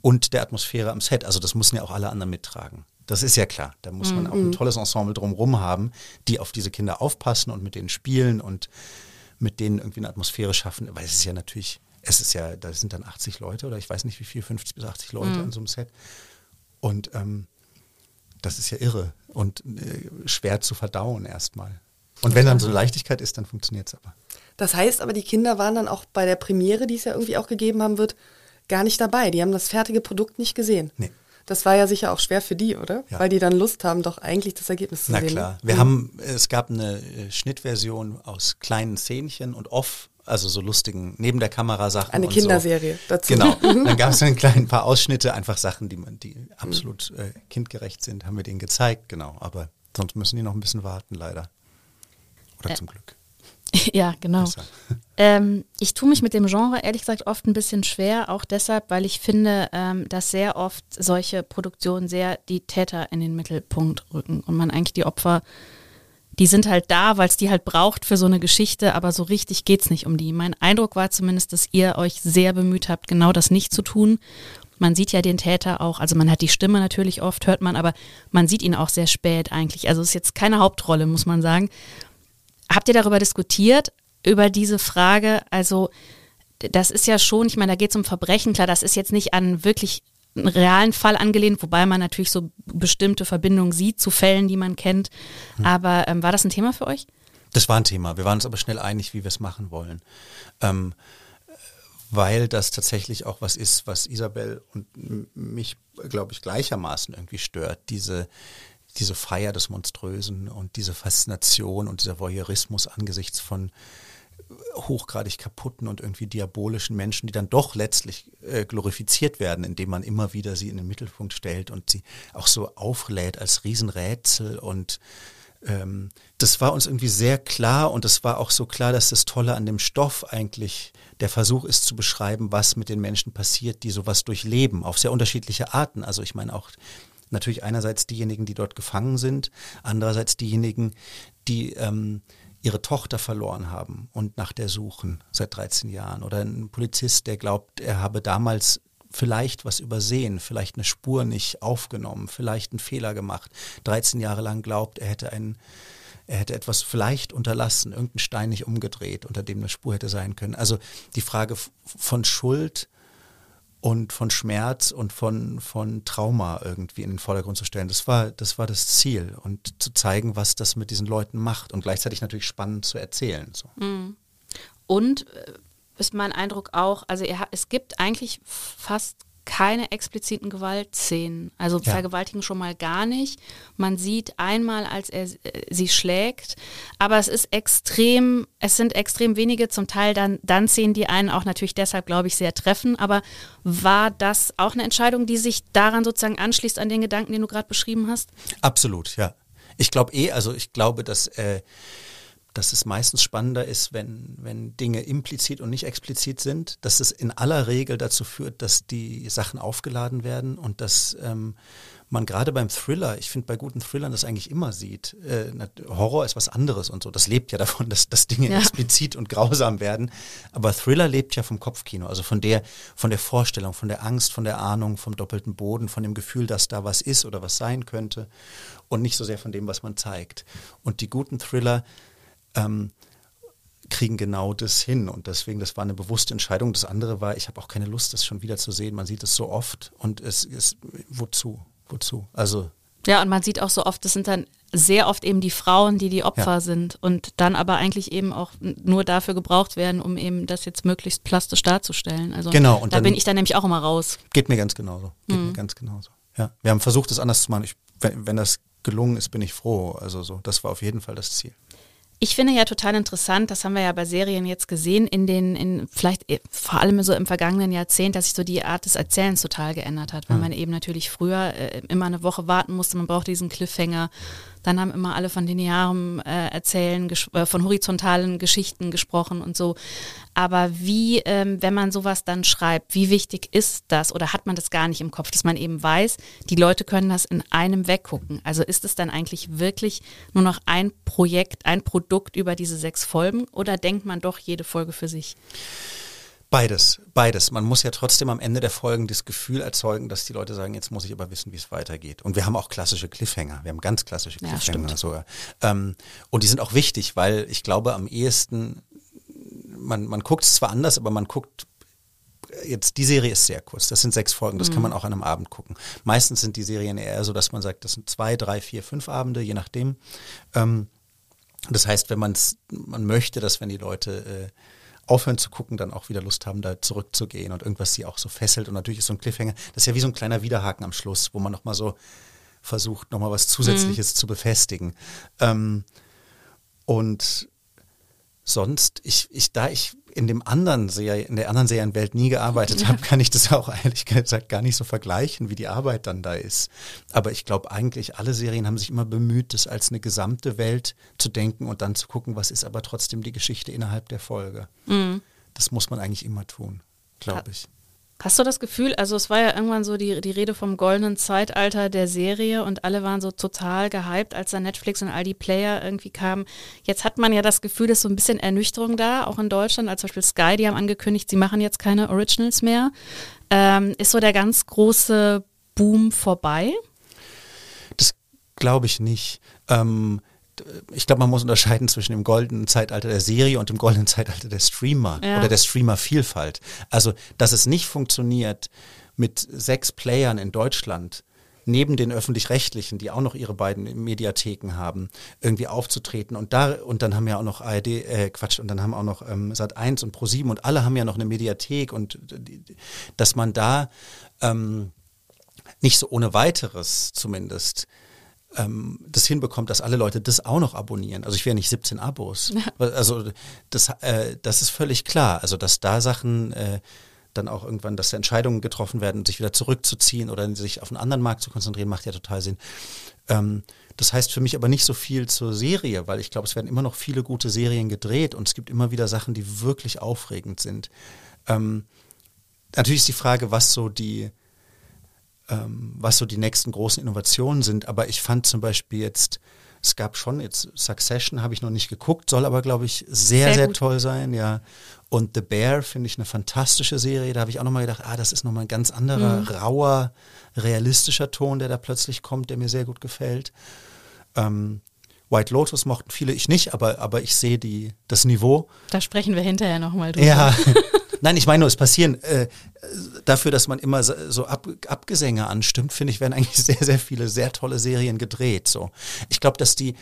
und der Atmosphäre am Set. Also das müssen ja auch alle anderen mittragen. Das ist ja klar. Da muss man auch ein mhm. tolles Ensemble drumherum haben, die auf diese Kinder aufpassen und mit denen spielen und mit denen irgendwie eine Atmosphäre schaffen. Weil es ist ja natürlich, es ist ja, da sind dann 80 Leute oder ich weiß nicht wie viel, 50 bis 80 Leute mhm. an so einem Set. Und ähm, das ist ja irre und äh, schwer zu verdauen erstmal. Und wenn dann so Leichtigkeit ist, dann funktioniert es aber. Das heißt aber, die Kinder waren dann auch bei der Premiere, die es ja irgendwie auch gegeben haben wird, gar nicht dabei. Die haben das fertige Produkt nicht gesehen. Nee. Das war ja sicher auch schwer für die, oder? Ja. Weil die dann Lust haben, doch eigentlich das Ergebnis zu Na sehen. Na klar. Wir mhm. haben, es gab eine äh, Schnittversion aus kleinen Szenchen und off, also so lustigen neben der Kamera Sachen. Eine Kinderserie so. dazu. Genau. Mhm. dann gab es ein kleinen paar Ausschnitte, einfach Sachen, die man, die absolut äh, kindgerecht sind, haben wir denen gezeigt, genau. Aber sonst müssen die noch ein bisschen warten, leider. Oder äh, zum Glück. Ja, genau. Ähm, ich tue mich mit dem Genre ehrlich gesagt oft ein bisschen schwer, auch deshalb, weil ich finde, ähm, dass sehr oft solche Produktionen sehr die Täter in den Mittelpunkt rücken und man eigentlich die Opfer, die sind halt da, weil es die halt braucht für so eine Geschichte, aber so richtig geht es nicht um die. Mein Eindruck war zumindest, dass ihr euch sehr bemüht habt, genau das nicht zu tun. Man sieht ja den Täter auch, also man hat die Stimme natürlich oft, hört man, aber man sieht ihn auch sehr spät eigentlich. Also es ist jetzt keine Hauptrolle, muss man sagen. Habt ihr darüber diskutiert, über diese Frage? Also, das ist ja schon, ich meine, da geht es um Verbrechen, klar, das ist jetzt nicht an wirklich einen realen Fall angelehnt, wobei man natürlich so bestimmte Verbindungen sieht zu Fällen, die man kennt. Hm. Aber ähm, war das ein Thema für euch? Das war ein Thema. Wir waren uns aber schnell einig, wie wir es machen wollen. Ähm, weil das tatsächlich auch was ist, was Isabel und mich, glaube ich, gleichermaßen irgendwie stört. Diese, diese Feier des Monströsen und diese Faszination und dieser Voyeurismus angesichts von hochgradig kaputten und irgendwie diabolischen Menschen, die dann doch letztlich äh, glorifiziert werden, indem man immer wieder sie in den Mittelpunkt stellt und sie auch so auflädt als Riesenrätsel und ähm, das war uns irgendwie sehr klar und es war auch so klar, dass das Tolle an dem Stoff eigentlich der Versuch ist zu beschreiben, was mit den Menschen passiert, die sowas durchleben, auf sehr unterschiedliche Arten. Also ich meine auch natürlich einerseits diejenigen, die dort gefangen sind, andererseits diejenigen, die ähm, ihre Tochter verloren haben und nach der suchen seit 13 Jahren. Oder ein Polizist, der glaubt, er habe damals vielleicht was übersehen, vielleicht eine Spur nicht aufgenommen, vielleicht einen Fehler gemacht, 13 Jahre lang glaubt, er hätte einen er hätte etwas vielleicht unterlassen, irgendeinen Stein nicht umgedreht, unter dem eine Spur hätte sein können. Also die Frage von Schuld und von Schmerz und von, von Trauma irgendwie in den Vordergrund zu stellen. Das war, das war das Ziel und zu zeigen, was das mit diesen Leuten macht und gleichzeitig natürlich spannend zu erzählen. So. Mhm. Und äh, ist mein Eindruck auch, also es gibt eigentlich fast keine expliziten Gewaltszenen. Also ja. Vergewaltigen schon mal gar nicht. Man sieht einmal, als er äh, sie schlägt, aber es ist extrem, es sind extrem wenige, zum Teil dann, dann Szenen, die einen auch natürlich deshalb, glaube ich, sehr treffen. Aber war das auch eine Entscheidung, die sich daran sozusagen anschließt, an den Gedanken, den du gerade beschrieben hast? Absolut, ja. Ich glaube eh, also ich glaube, dass äh, dass es meistens spannender ist, wenn, wenn Dinge implizit und nicht explizit sind, dass es in aller Regel dazu führt, dass die Sachen aufgeladen werden und dass ähm, man gerade beim Thriller, ich finde bei guten Thrillern das eigentlich immer sieht, äh, Horror ist was anderes und so, das lebt ja davon, dass, dass Dinge ja. explizit und grausam werden, aber Thriller lebt ja vom Kopfkino, also von der, von der Vorstellung, von der Angst, von der Ahnung, vom doppelten Boden, von dem Gefühl, dass da was ist oder was sein könnte und nicht so sehr von dem, was man zeigt. Und die guten Thriller, ähm, kriegen genau das hin. Und deswegen, das war eine bewusste Entscheidung. Das andere war, ich habe auch keine Lust, das schon wieder zu sehen. Man sieht es so oft und es ist, wozu? Wozu? Also. Ja, und man sieht auch so oft, das sind dann sehr oft eben die Frauen, die die Opfer ja. sind und dann aber eigentlich eben auch nur dafür gebraucht werden, um eben das jetzt möglichst plastisch darzustellen. Also genau, und da bin ich dann nämlich auch immer raus. Geht mir ganz genauso. Geht mhm. mir ganz genauso. Ja, wir haben versucht, das anders zu machen. Ich, wenn, wenn das gelungen ist, bin ich froh. Also so, das war auf jeden Fall das Ziel. Ich finde ja total interessant, das haben wir ja bei Serien jetzt gesehen, in den, in vielleicht äh, vor allem so im vergangenen Jahrzehnt, dass sich so die Art des Erzählens total geändert hat, weil mhm. man eben natürlich früher äh, immer eine Woche warten musste, man braucht diesen Cliffhanger, dann haben immer alle von linearem äh, Erzählen, äh, von horizontalen Geschichten gesprochen und so. Aber wie, ähm, wenn man sowas dann schreibt, wie wichtig ist das oder hat man das gar nicht im Kopf, dass man eben weiß, die Leute können das in einem weggucken? Also ist es dann eigentlich wirklich nur noch ein Projekt, ein Produkt über diese sechs Folgen oder denkt man doch jede Folge für sich? Beides, beides. Man muss ja trotzdem am Ende der Folgen das Gefühl erzeugen, dass die Leute sagen, jetzt muss ich aber wissen, wie es weitergeht. Und wir haben auch klassische Cliffhanger. Wir haben ganz klassische Cliffhanger ja, sogar. Ähm, und die sind auch wichtig, weil ich glaube, am ehesten, man, man guckt es zwar anders, aber man guckt jetzt die Serie ist sehr kurz. Das sind sechs Folgen. Das mhm. kann man auch an einem Abend gucken. Meistens sind die Serien eher so, dass man sagt, das sind zwei, drei, vier, fünf Abende, je nachdem. Ähm, das heißt, wenn man es, man möchte, dass wenn die Leute äh, aufhören zu gucken, dann auch wieder Lust haben, da zurückzugehen und irgendwas sie auch so fesselt. Und natürlich ist so ein Cliffhanger, das ist ja wie so ein kleiner Widerhaken am Schluss, wo man nochmal so versucht, nochmal was Zusätzliches mhm. zu befestigen. Ähm, und sonst, ich, ich, da ich in dem anderen Serie, in der anderen Serienwelt nie gearbeitet ja. habe, kann ich das auch ehrlich gesagt gar nicht so vergleichen, wie die Arbeit dann da ist. Aber ich glaube eigentlich, alle Serien haben sich immer bemüht, das als eine gesamte Welt zu denken und dann zu gucken, was ist aber trotzdem die Geschichte innerhalb der Folge. Mhm. Das muss man eigentlich immer tun, glaube ich. Hast du das Gefühl, also es war ja irgendwann so die, die Rede vom goldenen Zeitalter der Serie und alle waren so total gehypt, als da Netflix und all die Player irgendwie kamen. Jetzt hat man ja das Gefühl, dass so ein bisschen Ernüchterung da, auch in Deutschland, als zum Beispiel Sky, die haben angekündigt, sie machen jetzt keine Originals mehr. Ähm, ist so der ganz große Boom vorbei? Das glaube ich nicht. Ähm, ich glaube, man muss unterscheiden zwischen dem goldenen Zeitalter der Serie und dem goldenen Zeitalter der Streamer ja. oder der Streamer-Vielfalt. Also, dass es nicht funktioniert, mit sechs Playern in Deutschland neben den öffentlich-rechtlichen, die auch noch ihre beiden Mediatheken haben, irgendwie aufzutreten. Und da, und dann haben ja auch noch ARD, äh, Quatsch, und dann haben auch noch ähm, Sat 1 und Pro7 und alle haben ja noch eine Mediathek und dass man da ähm, nicht so ohne weiteres zumindest ähm, das hinbekommt, dass alle Leute das auch noch abonnieren. Also ich wäre nicht 17 Abos. Also das, äh, das ist völlig klar. Also dass da Sachen äh, dann auch irgendwann, dass Entscheidungen getroffen werden, sich wieder zurückzuziehen oder sich auf einen anderen Markt zu konzentrieren, macht ja total Sinn. Ähm, das heißt für mich aber nicht so viel zur Serie, weil ich glaube, es werden immer noch viele gute Serien gedreht und es gibt immer wieder Sachen, die wirklich aufregend sind. Ähm, natürlich ist die Frage, was so die, ähm, was so die nächsten großen Innovationen sind, aber ich fand zum Beispiel jetzt, es gab schon jetzt Succession, habe ich noch nicht geguckt, soll aber, glaube ich, sehr, sehr, sehr toll sein, ja. Und The Bear finde ich eine fantastische Serie. Da habe ich auch nochmal gedacht, ah, das ist nochmal ein ganz anderer, mhm. rauer, realistischer Ton, der da plötzlich kommt, der mir sehr gut gefällt. Ähm, White Lotus mochten viele, ich nicht, aber, aber ich sehe die, das Niveau. Da sprechen wir hinterher nochmal drüber. Ja, nein, ich meine nur, es passieren, äh, dafür, dass man immer so Ab Abgesänge anstimmt, finde ich, werden eigentlich sehr, sehr viele sehr tolle Serien gedreht. So. Ich glaube, dass die,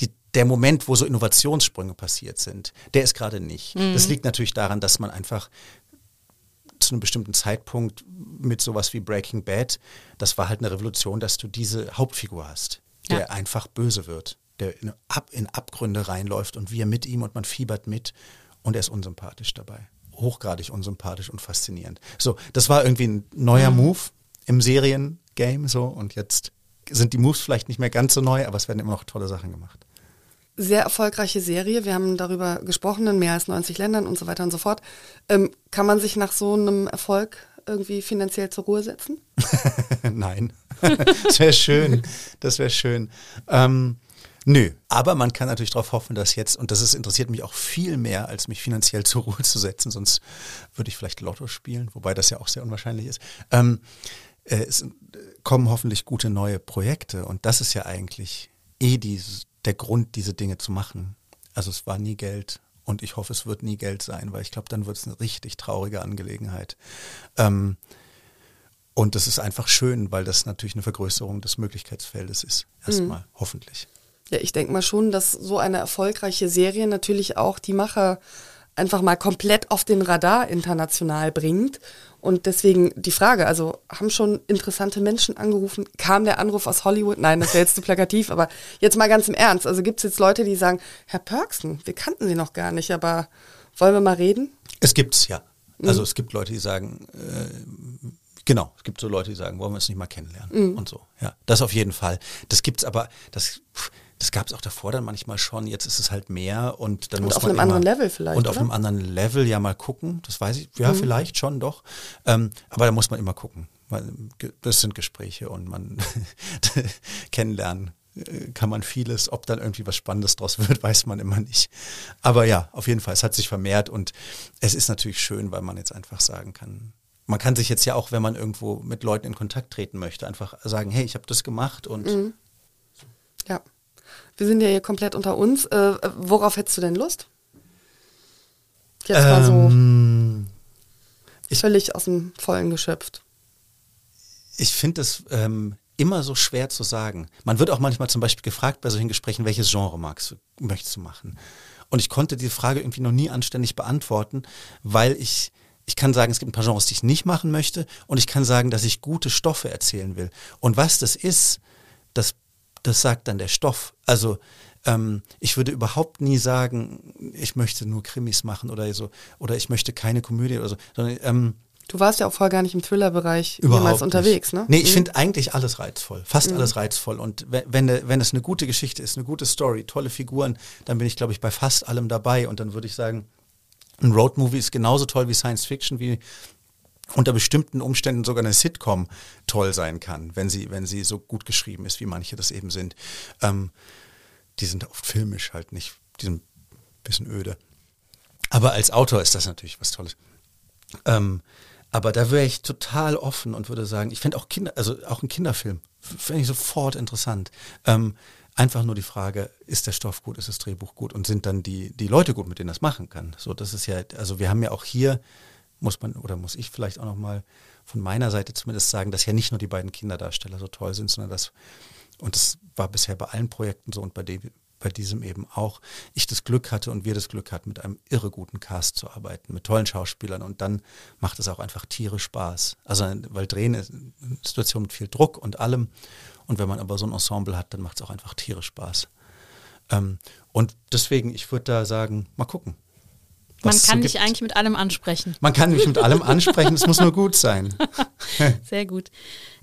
die, der Moment, wo so Innovationssprünge passiert sind, der ist gerade nicht. Mhm. Das liegt natürlich daran, dass man einfach zu einem bestimmten Zeitpunkt mit sowas wie Breaking Bad, das war halt eine Revolution, dass du diese Hauptfigur hast der ja. einfach böse wird, der in, Ab, in Abgründe reinläuft und wir mit ihm und man fiebert mit und er ist unsympathisch dabei. Hochgradig unsympathisch und faszinierend. So, das war irgendwie ein neuer mhm. Move im Seriengame so und jetzt sind die Moves vielleicht nicht mehr ganz so neu, aber es werden immer noch tolle Sachen gemacht. Sehr erfolgreiche Serie. Wir haben darüber gesprochen in mehr als 90 Ländern und so weiter und so fort. Ähm, kann man sich nach so einem Erfolg irgendwie finanziell zur Ruhe setzen? Nein. das wäre schön. Das wäre schön. Ähm, nö, aber man kann natürlich darauf hoffen, dass jetzt, und das ist, interessiert mich auch viel mehr, als mich finanziell zur Ruhe zu setzen, sonst würde ich vielleicht Lotto spielen, wobei das ja auch sehr unwahrscheinlich ist. Ähm, äh, es kommen hoffentlich gute neue Projekte und das ist ja eigentlich eh die, der Grund, diese Dinge zu machen. Also es war nie Geld und ich hoffe, es wird nie Geld sein, weil ich glaube, dann wird es eine richtig traurige Angelegenheit. Ähm, und das ist einfach schön, weil das natürlich eine Vergrößerung des Möglichkeitsfeldes ist. Erstmal, mhm. hoffentlich. Ja, ich denke mal schon, dass so eine erfolgreiche Serie natürlich auch die Macher einfach mal komplett auf den Radar international bringt. Und deswegen die Frage, also haben schon interessante Menschen angerufen? Kam der Anruf aus Hollywood? Nein, das wäre jetzt zu plakativ, aber jetzt mal ganz im Ernst. Also gibt es jetzt Leute, die sagen, Herr Perksen, wir kannten Sie noch gar nicht, aber wollen wir mal reden? Es gibt's, ja. Also mhm. es gibt Leute, die sagen, äh, Genau, es gibt so Leute, die sagen, wollen wir uns nicht mal kennenlernen mhm. und so. Ja, das auf jeden Fall. Das gibt's aber, das, das gab es auch davor dann manchmal schon. Jetzt ist es halt mehr und dann und muss auf man einem anderen Level vielleicht. Und auf einem anderen Level ja mal gucken. Das weiß ich, ja mhm. vielleicht schon doch. Ähm, aber da muss man immer gucken. Das sind Gespräche und man kennenlernen äh, kann man vieles. Ob dann irgendwie was Spannendes draus wird, weiß man immer nicht. Aber ja, auf jeden Fall, es hat sich vermehrt und es ist natürlich schön, weil man jetzt einfach sagen kann, man kann sich jetzt ja auch, wenn man irgendwo mit Leuten in Kontakt treten möchte, einfach sagen, hey, ich habe das gemacht und mhm. ja. Wir sind ja hier komplett unter uns. Äh, worauf hättest du denn Lust? Jetzt mal so ähm, völlig aus dem Vollen geschöpft. Ich finde es ähm, immer so schwer zu sagen. Man wird auch manchmal zum Beispiel gefragt bei solchen Gesprächen, welches Genre magst möchtest du machen? Und ich konnte die Frage irgendwie noch nie anständig beantworten, weil ich ich kann sagen, es gibt ein paar Genres, die ich nicht machen möchte und ich kann sagen, dass ich gute Stoffe erzählen will. Und was das ist, das sagt dann der Stoff. Also ähm, ich würde überhaupt nie sagen, ich möchte nur Krimis machen oder so, oder ich möchte keine Komödie oder so, sondern ähm, Du warst ja auch vorher gar nicht im Thriller-Bereich jemals unterwegs, ne? Nee, ich mhm. finde eigentlich alles reizvoll, fast mhm. alles reizvoll. Und wenn, wenn, es eine gute Geschichte ist, eine gute Story, tolle Figuren, dann bin ich, glaube ich, bei fast allem dabei. Und dann würde ich sagen, ein Roadmovie ist genauso toll wie Science Fiction, wie unter bestimmten Umständen sogar eine Sitcom toll sein kann, wenn sie, wenn sie so gut geschrieben ist, wie manche das eben sind. Ähm, die sind oft filmisch halt nicht, die sind ein bisschen öde. Aber als Autor ist das natürlich was Tolles. Ähm, aber da wäre ich total offen und würde sagen, ich fände auch Kinder, also auch ein Kinderfilm, fände ich sofort interessant. Ähm, einfach nur die Frage, ist der Stoff gut, ist das Drehbuch gut und sind dann die, die Leute gut, mit denen das machen kann. So, das ist ja, also wir haben ja auch hier, muss man, oder muss ich vielleicht auch nochmal von meiner Seite zumindest sagen, dass ja nicht nur die beiden Kinderdarsteller so toll sind, sondern dass, und das war bisher bei allen Projekten so und bei dem bei diesem eben auch, ich das Glück hatte und wir das Glück hatten, mit einem irre guten Cast zu arbeiten, mit tollen Schauspielern und dann macht es auch einfach Tiere Spaß. Also, weil Drehen ist eine Situation mit viel Druck und allem und wenn man aber so ein Ensemble hat, dann macht es auch einfach Tiere Spaß. Ähm, und deswegen, ich würde da sagen, mal gucken. Man kann dich eigentlich mit allem ansprechen. Man kann mich mit allem ansprechen, es muss nur gut sein. Sehr gut.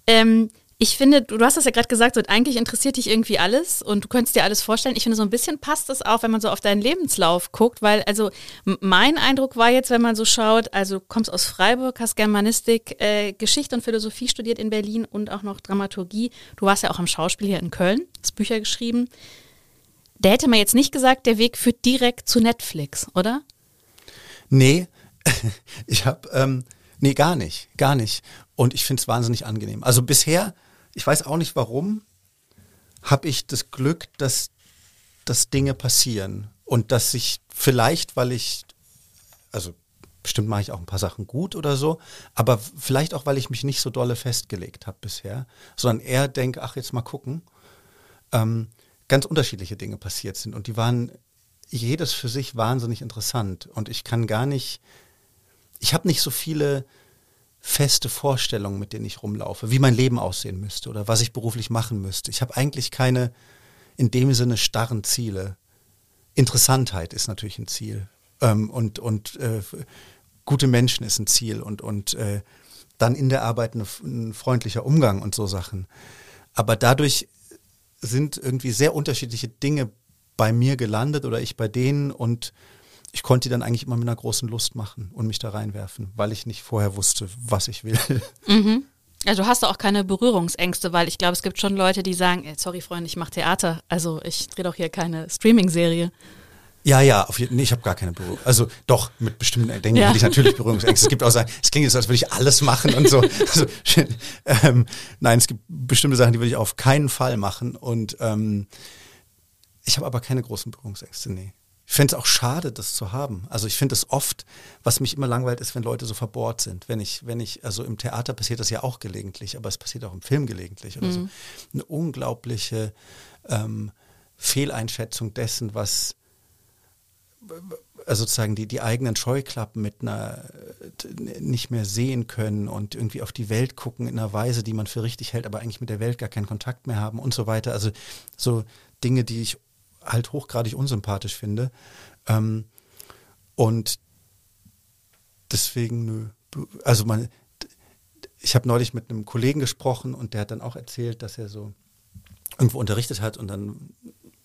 Ähm, ich finde, du, du hast das ja gerade gesagt, so, eigentlich interessiert dich irgendwie alles und du könntest dir alles vorstellen. Ich finde, so ein bisschen passt das auch, wenn man so auf deinen Lebenslauf guckt, weil also mein Eindruck war jetzt, wenn man so schaut, also du kommst aus Freiburg, hast Germanistik, äh, Geschichte und Philosophie studiert in Berlin und auch noch Dramaturgie. Du warst ja auch am Schauspiel hier in Köln, hast Bücher geschrieben. Da hätte man jetzt nicht gesagt, der Weg führt direkt zu Netflix, oder? Nee, ich habe, ähm, nee, gar nicht, gar nicht. Und ich finde es wahnsinnig angenehm. Also bisher, ich weiß auch nicht warum, habe ich das Glück, dass, dass Dinge passieren. Und dass ich vielleicht, weil ich, also bestimmt mache ich auch ein paar Sachen gut oder so, aber vielleicht auch, weil ich mich nicht so dolle festgelegt habe bisher, sondern eher denke, ach, jetzt mal gucken, ähm, ganz unterschiedliche Dinge passiert sind. Und die waren jedes für sich wahnsinnig interessant. Und ich kann gar nicht, ich habe nicht so viele feste Vorstellungen, mit denen ich rumlaufe, wie mein Leben aussehen müsste oder was ich beruflich machen müsste. Ich habe eigentlich keine in dem Sinne starren Ziele. Interessantheit ist natürlich ein Ziel. Ähm, und und äh, gute Menschen ist ein Ziel und, und äh, dann in der Arbeit eine, ein freundlicher Umgang und so Sachen. Aber dadurch sind irgendwie sehr unterschiedliche Dinge bei mir gelandet oder ich bei denen und ich konnte die dann eigentlich immer mit einer großen Lust machen und mich da reinwerfen, weil ich nicht vorher wusste, was ich will. Mhm. Also hast du auch keine Berührungsängste, weil ich glaube, es gibt schon Leute, die sagen, ey, sorry Freunde, ich mache Theater, also ich drehe doch hier keine Streaming-Serie. Ja, ja, auf jeden, nee, ich habe gar keine Berührung. Also doch, mit bestimmten Dingen ja. hätte ich natürlich Berührungsängste. Es gibt auch Sachen, es klingt jetzt, als würde ich alles machen und so. Also, ähm, nein, es gibt bestimmte Sachen, die würde ich auf keinen Fall machen. Und ähm, ich habe aber keine großen Berührungsängste, nee. Ich fände es auch schade, das zu haben. Also ich finde es oft, was mich immer langweilt, ist, wenn Leute so verbohrt sind. Wenn ich, wenn ich, also im Theater passiert das ja auch gelegentlich, aber es passiert auch im Film gelegentlich oder mhm. so. Eine unglaubliche ähm, Fehleinschätzung dessen, was also sozusagen die, die eigenen Scheuklappen mit einer nicht mehr sehen können und irgendwie auf die Welt gucken in einer Weise, die man für richtig hält, aber eigentlich mit der Welt gar keinen Kontakt mehr haben und so weiter. Also so Dinge, die ich halt hochgradig unsympathisch finde. Ähm, und deswegen, nö. Also man, ich habe neulich mit einem Kollegen gesprochen und der hat dann auch erzählt, dass er so irgendwo unterrichtet hat und dann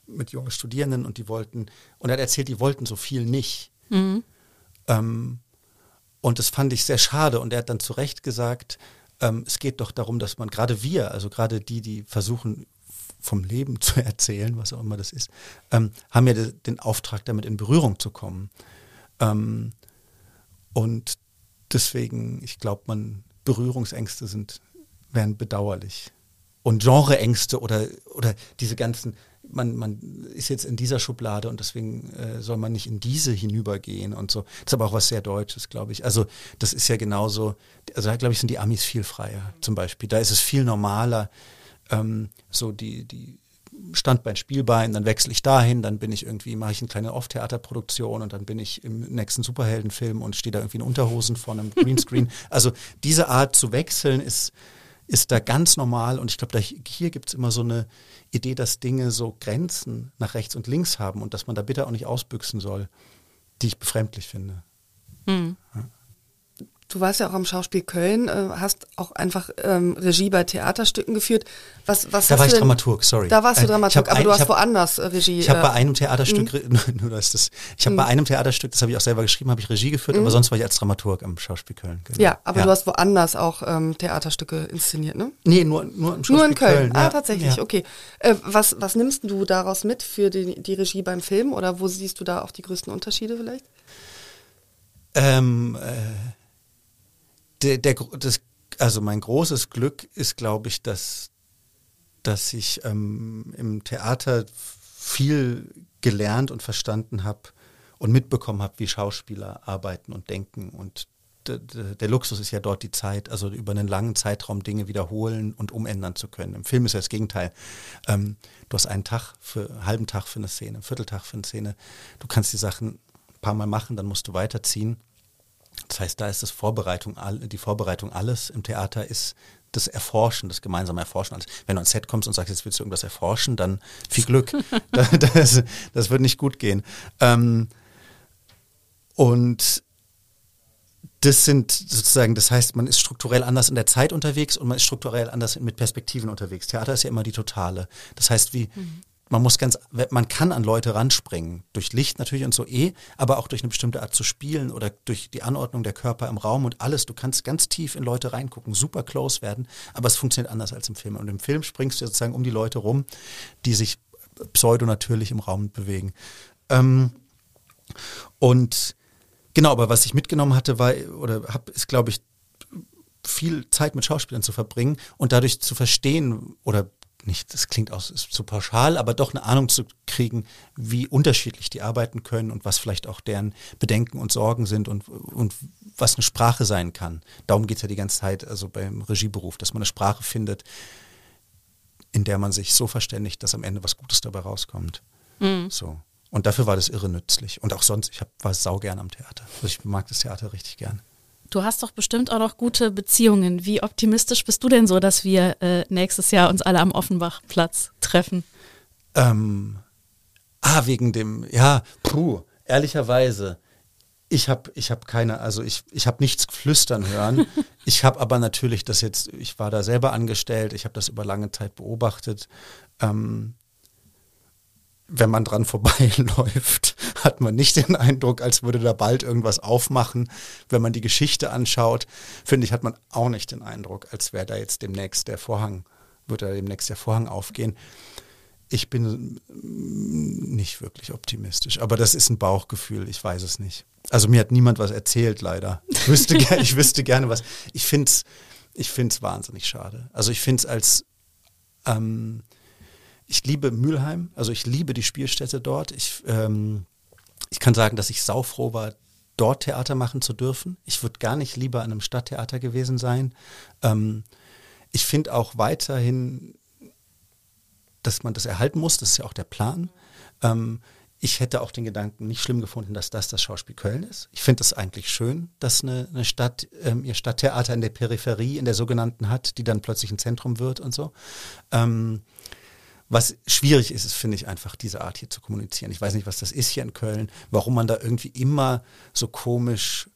mit jungen Studierenden und die wollten, und er hat erzählt, die wollten so viel nicht. Mhm. Ähm, und das fand ich sehr schade und er hat dann zu Recht gesagt, ähm, es geht doch darum, dass man gerade wir, also gerade die, die versuchen, vom Leben zu erzählen, was auch immer das ist, ähm, haben ja de, den Auftrag, damit in Berührung zu kommen. Ähm, und deswegen, ich glaube, man Berührungsängste sind, wären bedauerlich. Und Genreängste oder, oder diese ganzen, man, man ist jetzt in dieser Schublade und deswegen äh, soll man nicht in diese hinübergehen und so. Das ist aber auch was sehr Deutsches, glaube ich. Also das ist ja genauso, also da glaube ich, sind die Amis viel freier zum Beispiel. Da ist es viel normaler, ähm, so die, die Standbein, Spielbein, dann wechsle ich dahin, dann bin ich irgendwie, mache ich eine kleine Off-Theaterproduktion und dann bin ich im nächsten Superheldenfilm und stehe da irgendwie in Unterhosen vor einem Greenscreen. also diese Art zu wechseln ist, ist da ganz normal und ich glaube, hier gibt es immer so eine Idee, dass Dinge so Grenzen nach rechts und links haben und dass man da bitte auch nicht ausbüchsen soll, die ich befremdlich finde. Mhm. Ja. Du warst ja auch am Schauspiel Köln, äh, hast auch einfach ähm, Regie bei Theaterstücken geführt. Was, was da war ich denn, Dramaturg, sorry. Da warst du äh, Dramaturg, aber ein, du hast hab, woanders äh, Regie. Ich habe bei einem Theaterstück, mhm. nur das, das, ich habe bei mhm. einem Theaterstück, das habe ich auch selber geschrieben, habe ich Regie geführt, aber mhm. sonst war ich als Dramaturg am Schauspiel Köln. Genau. Ja, aber ja. du hast woanders auch ähm, Theaterstücke inszeniert, ne? Nee, nur, nur im Schauspiel Nur in Köln, Köln ah, ja. tatsächlich, ja. okay. Äh, was, was nimmst du daraus mit für die, die Regie beim Film oder wo siehst du da auch die größten Unterschiede vielleicht? Ähm, äh, der, der, das, also mein großes Glück ist, glaube ich, dass, dass ich ähm, im Theater viel gelernt und verstanden habe und mitbekommen habe, wie Schauspieler arbeiten und denken und der Luxus ist ja dort die Zeit, also über einen langen Zeitraum Dinge wiederholen und umändern zu können. Im Film ist ja das Gegenteil. Ähm, du hast einen Tag für, einen halben Tag für eine Szene, einen Vierteltag für eine Szene. Du kannst die Sachen ein paar Mal machen, dann musst du weiterziehen. Das heißt, da ist das Vorbereitung, die Vorbereitung alles. Im Theater ist das Erforschen, das gemeinsame Erforschen. Also wenn du ans Set kommst und sagst, jetzt willst du irgendwas erforschen, dann viel Glück. das, das, wird nicht gut gehen. Ähm, und das sind sozusagen, das heißt, man ist strukturell anders in der Zeit unterwegs und man ist strukturell anders mit Perspektiven unterwegs. Theater ist ja immer die totale. Das heißt, wie, mhm. Man muss ganz, man kann an Leute ranspringen. Durch Licht natürlich und so eh, aber auch durch eine bestimmte Art zu spielen oder durch die Anordnung der Körper im Raum und alles. Du kannst ganz tief in Leute reingucken, super close werden, aber es funktioniert anders als im Film. Und im Film springst du sozusagen um die Leute rum, die sich pseudo-natürlich im Raum bewegen. Ähm, und Genau, aber was ich mitgenommen hatte, war, oder habe, ist, glaube ich, viel Zeit mit Schauspielern zu verbringen und dadurch zu verstehen oder nicht, das klingt auch zu pauschal, aber doch eine Ahnung zu kriegen, wie unterschiedlich die arbeiten können und was vielleicht auch deren Bedenken und Sorgen sind und, und was eine Sprache sein kann. Darum geht es ja die ganze Zeit, also beim Regieberuf, dass man eine Sprache findet, in der man sich so verständigt, dass am Ende was Gutes dabei rauskommt. Mhm. So. Und dafür war das irre nützlich. Und auch sonst, ich hab, war sau gern am Theater. Also ich mag das Theater richtig gern. Du hast doch bestimmt auch noch gute Beziehungen. Wie optimistisch bist du denn so, dass wir äh, nächstes Jahr uns alle am Offenbachplatz treffen? Ähm, ah, wegen dem, ja, puh, ehrlicherweise. Ich habe ich hab keine, also ich, ich habe nichts flüstern hören. ich habe aber natürlich das jetzt, ich war da selber angestellt, ich habe das über lange Zeit beobachtet. Ähm, wenn man dran vorbeiläuft, hat man nicht den Eindruck, als würde da bald irgendwas aufmachen. Wenn man die Geschichte anschaut, finde ich, hat man auch nicht den Eindruck, als wäre da jetzt demnächst der Vorhang, würde da demnächst der Vorhang aufgehen. Ich bin nicht wirklich optimistisch, aber das ist ein Bauchgefühl, ich weiß es nicht. Also mir hat niemand was erzählt, leider. Ich wüsste, ich wüsste gerne was. Ich finde es ich find's wahnsinnig schade. Also ich finde es als ähm, ich liebe Mülheim, also ich liebe die Spielstätte dort. Ich, ähm, ich kann sagen, dass ich saufroh war, dort Theater machen zu dürfen. Ich würde gar nicht lieber an einem Stadttheater gewesen sein. Ähm, ich finde auch weiterhin, dass man das erhalten muss, das ist ja auch der Plan. Ähm, ich hätte auch den Gedanken nicht schlimm gefunden, dass das das Schauspiel Köln ist. Ich finde es eigentlich schön, dass eine, eine Stadt ähm, ihr Stadttheater in der Peripherie, in der sogenannten hat, die dann plötzlich ein Zentrum wird und so. Ähm, was schwierig ist, ist, finde ich, einfach diese Art hier zu kommunizieren. Ich weiß nicht, was das ist hier in Köln, warum man da irgendwie immer so komisch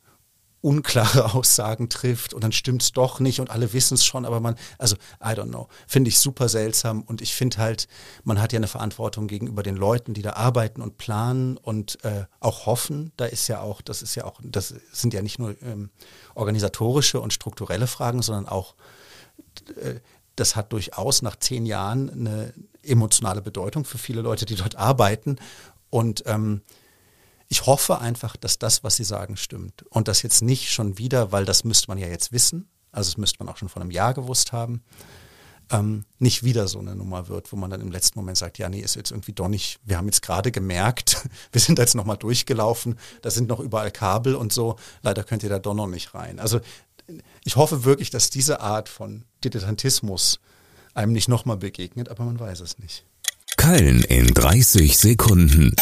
unklare Aussagen trifft und dann stimmt es doch nicht und alle wissen es schon, aber man, also I don't know, finde ich super seltsam und ich finde halt, man hat ja eine Verantwortung gegenüber den Leuten, die da arbeiten und planen und äh, auch hoffen. Da ist ja auch, das ist ja auch, das sind ja nicht nur ähm, organisatorische und strukturelle Fragen, sondern auch äh, das hat durchaus nach zehn Jahren eine emotionale Bedeutung für viele Leute, die dort arbeiten. Und ähm, ich hoffe einfach, dass das, was Sie sagen, stimmt. Und das jetzt nicht schon wieder, weil das müsste man ja jetzt wissen, also das müsste man auch schon vor einem Jahr gewusst haben, ähm, nicht wieder so eine Nummer wird, wo man dann im letzten Moment sagt, ja, nee, ist jetzt irgendwie doch nicht, wir haben jetzt gerade gemerkt, wir sind jetzt nochmal durchgelaufen, da sind noch überall Kabel und so, leider könnt ihr da doch noch nicht rein. Also ich hoffe wirklich, dass diese Art von Dilettantismus einem nicht nochmal begegnet, aber man weiß es nicht. Köln in 30 Sekunden.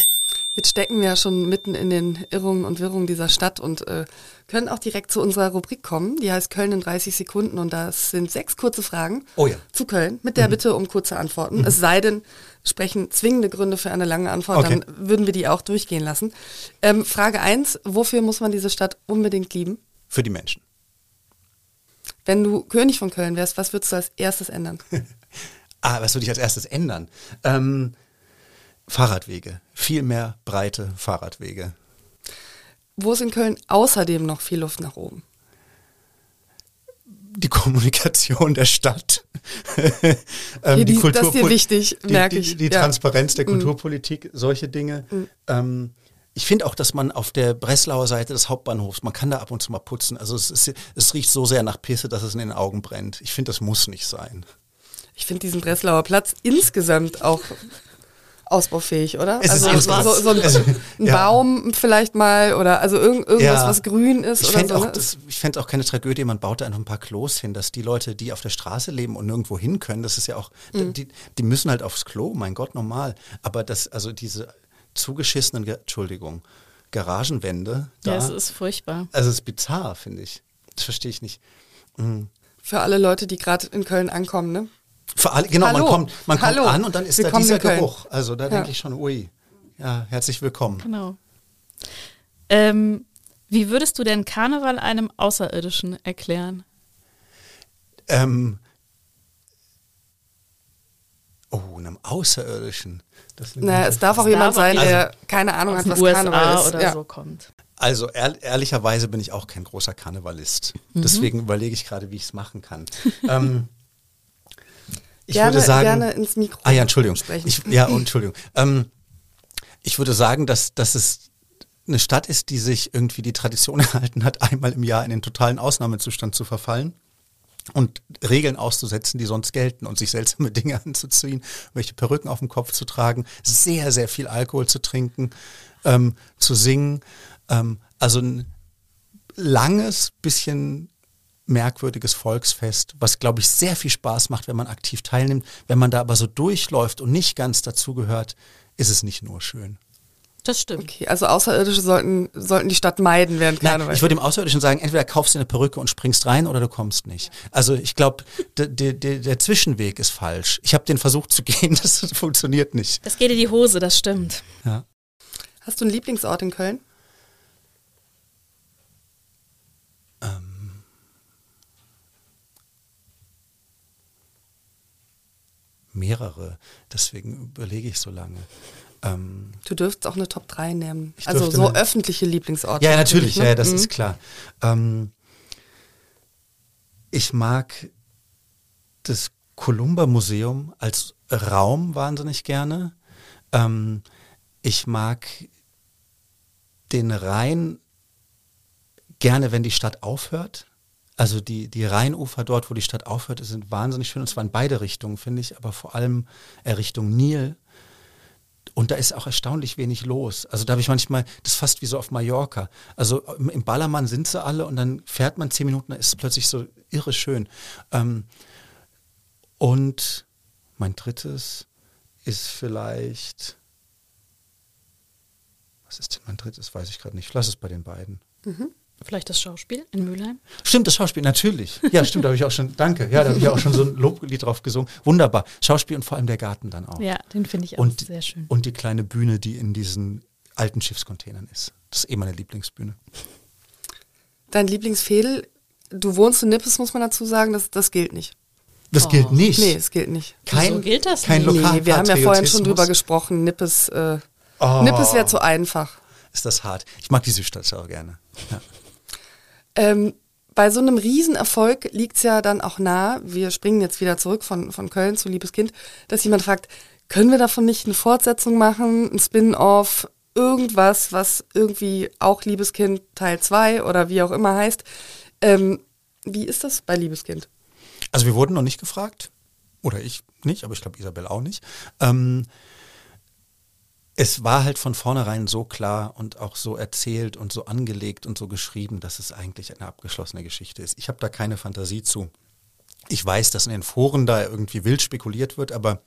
Jetzt stecken wir ja schon mitten in den Irrungen und Wirrungen dieser Stadt und äh, können auch direkt zu unserer Rubrik kommen. Die heißt Köln in 30 Sekunden und das sind sechs kurze Fragen oh ja. zu Köln mit der mhm. Bitte um kurze Antworten. Mhm. Es sei denn, sprechen zwingende Gründe für eine lange Antwort, okay. dann würden wir die auch durchgehen lassen. Ähm, Frage eins: wofür muss man diese Stadt unbedingt lieben? Für die Menschen. Wenn du König von Köln wärst, was würdest du als erstes ändern? ah, was würde ich als erstes ändern? Ähm, Fahrradwege. Viel mehr breite Fahrradwege. Wo ist in Köln außerdem noch viel Luft nach oben? die Kommunikation der Stadt. ähm, die, die Kultur, das ist dir wichtig, merke ich. Die, die ja. Transparenz der mm. Kulturpolitik, solche Dinge. Mm. Ähm, ich finde auch, dass man auf der Breslauer Seite des Hauptbahnhofs, man kann da ab und zu mal putzen. Also es, ist, es riecht so sehr nach Pisse, dass es in den Augen brennt. Ich finde, das muss nicht sein. Ich finde diesen Breslauer Platz insgesamt auch ausbaufähig, oder? Es also so, so ein, also, ein ja. Baum vielleicht mal oder also irgend, irgendwas, Ja. was grün ist Ich oder fände so. auch, ne? das- ich fänd's auch keine Tragödie, man baut da einfach ein paar Klos hin, dass die Leute, die auf der Straße leben und nirgendwo hin können, das ist ja auch, Mhm. die, die müssen halt aufs Klo, mein Gott, normal. Aber das, also diese zugeschissenen, Ge- Entschuldigung, Garagenwände, da, Ja, es ist furchtbar. also es ist bizarr, finde ich. Das verstehe ich nicht. Für alle Leute, die gerade in Köln ankommen, ne? Für alle, genau, Hallo. man kommt, man kommt Hallo. an und dann ist da Willkommen dieser. Geruch. Also da Ja. denke ich schon, ui, ja, herzlich willkommen. Genau. Ähm, wie würdest du denn Karneval einem Außerirdischen erklären? Ähm, oh, einem Außerirdischen. Das Naja, es darf auch Es jemand darf sein, jemand der keine Ahnung hat, was USA Karneval ist. oder ja. so kommt. Also ehr ehrlicherweise bin ich auch kein großer Karnevalist. Mhm. Deswegen überlege ich gerade, wie ich es machen kann. ähm, ich gerne, würde sagen, gerne ins Mikro ah ja, Entschuldigung. sprechen. Ich, ja, Entschuldigung. Ähm, ich würde sagen, dass, dass es eine Stadt ist, die sich irgendwie die Tradition erhalten hat, einmal im Jahr in den totalen Ausnahmezustand zu verfallen und Regeln auszusetzen, die sonst gelten und sich seltsame Dinge anzuziehen, welche Perücken auf dem Kopf zu tragen, sehr, sehr viel Alkohol zu trinken, ähm, zu singen. Ähm, also ein langes, bisschen merkwürdiges Volksfest, was, glaube ich, sehr viel Spaß macht, wenn man aktiv teilnimmt. Wenn man da aber so durchläuft und nicht ganz dazugehört, ist es nicht nur schön. Das stimmt. Okay, also Außerirdische sollten, sollten die Stadt meiden während Nein, Karneval. ich würde dem Außerirdischen sagen, entweder kaufst du eine Perücke und springst rein oder du kommst nicht. Also ich glaube, der, der, der Zwischenweg ist falsch. Ich habe den versucht zu gehen, das funktioniert nicht. Das geht in die Hose, das stimmt. Ja. Hast du einen Lieblingsort in Köln? Mehrere, deswegen überlege ich so lange. Ähm, Du dürftest auch eine Top 3 nehmen. Also so öffentliche Lieblingsorte. ja, natürlich, ne? ja, das Mhm. ist klar. Ähm, ich mag das Columba Museum als Raum wahnsinnig gerne. Ähm, ich mag den Rhein gerne, wenn die Stadt aufhört. Also die, die Rheinufer dort, wo die Stadt aufhört, sind wahnsinnig schön. Und zwar in beide Richtungen, finde ich, aber vor allem Richtung Nil. Und da ist auch erstaunlich wenig los. Also da habe ich manchmal, das ist fast wie so auf Mallorca. Also im, im Ballermann sind sie alle und dann fährt man zehn Minuten, dann ist es plötzlich so irre schön. Ähm, und mein drittes ist vielleicht, was ist denn mein drittes, weiß ich gerade nicht. Lass es bei den beiden. Vielleicht das Schauspiel in Mülheim? Stimmt, das Schauspiel, natürlich. Ja, stimmt, da habe ich auch schon, danke. Ja, da habe ich auch schon so ein Loblied drauf gesungen. Wunderbar. Schauspiel und vor allem der Garten dann auch. Ja, den finde ich auch und, sehr schön. Und die kleine Bühne, die in diesen alten Schiffscontainern ist. Das ist eh meine Lieblingsbühne. Dein Lieblingsfädel, du wohnst in Nippes, muss man dazu sagen, das, das gilt nicht. Das gilt nicht. Nee, es gilt nicht. kein, Wieso gilt das kein nicht? Nee, wir haben ja vorhin schon drüber gesprochen. Nippes, äh, Oh. Nippes wäre zu einfach. Ist das hart. Ich mag die Südstadt auch gerne. Ja. Ähm, bei so einem Riesenerfolg liegt es ja dann auch nah, wir springen jetzt wieder zurück von, von Köln zu Liebes Kind, dass jemand fragt, können wir davon nicht eine Fortsetzung machen, ein Spin-off, irgendwas, was irgendwie auch Liebeskind Teil 2 oder wie auch immer heißt. Ähm, wie ist das bei Liebeskind? Also wir wurden noch nicht gefragt. Oder ich nicht, aber ich glaube Isabel auch nicht. Ähm, es war halt von vornherein so klar und auch so erzählt und so angelegt und so geschrieben, dass es eigentlich eine abgeschlossene Geschichte ist. Ich habe da keine Fantasie zu. Ich weiß, dass in den Foren da irgendwie wild spekuliert wird, aber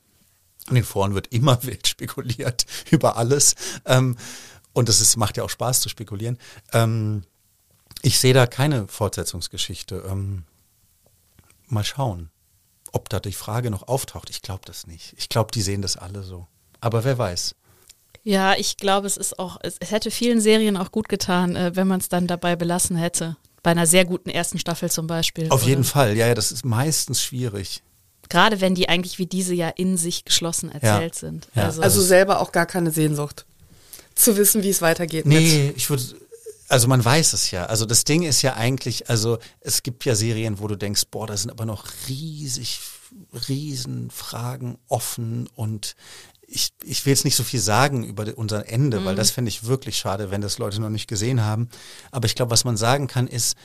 in den Foren wird immer wild spekuliert über alles. Ähm, und es macht ja auch Spaß zu spekulieren. Ähm, ich sehe da keine Fortsetzungsgeschichte. Ähm, mal schauen, ob da die Frage noch auftaucht. Ich glaube das nicht. Ich glaube, die sehen das alle so. Aber wer weiß. Ja, ich glaube, es ist auch, es, hätte vielen Serien auch gut getan, äh, wenn man es dann dabei belassen hätte. Bei einer sehr guten ersten Staffel zum Beispiel. Auf oder- jeden Fall. Ja, ja, das ist meistens schwierig. Gerade wenn die eigentlich wie diese ja in sich geschlossen erzählt sind. Ja. Also, Also selber auch gar keine Sehnsucht. Zu wissen, wie es weitergeht. mit- Nee, ich würde, also man weiß es ja. Also das Ding ist ja eigentlich, also es gibt ja Serien, wo du denkst, boah, da sind aber noch riesig, riesen Fragen offen und ich, ich will jetzt nicht so viel sagen über unser Ende, weil das fände ich wirklich schade, wenn das Leute noch nicht gesehen haben. Aber ich glaube, was man sagen kann, ist,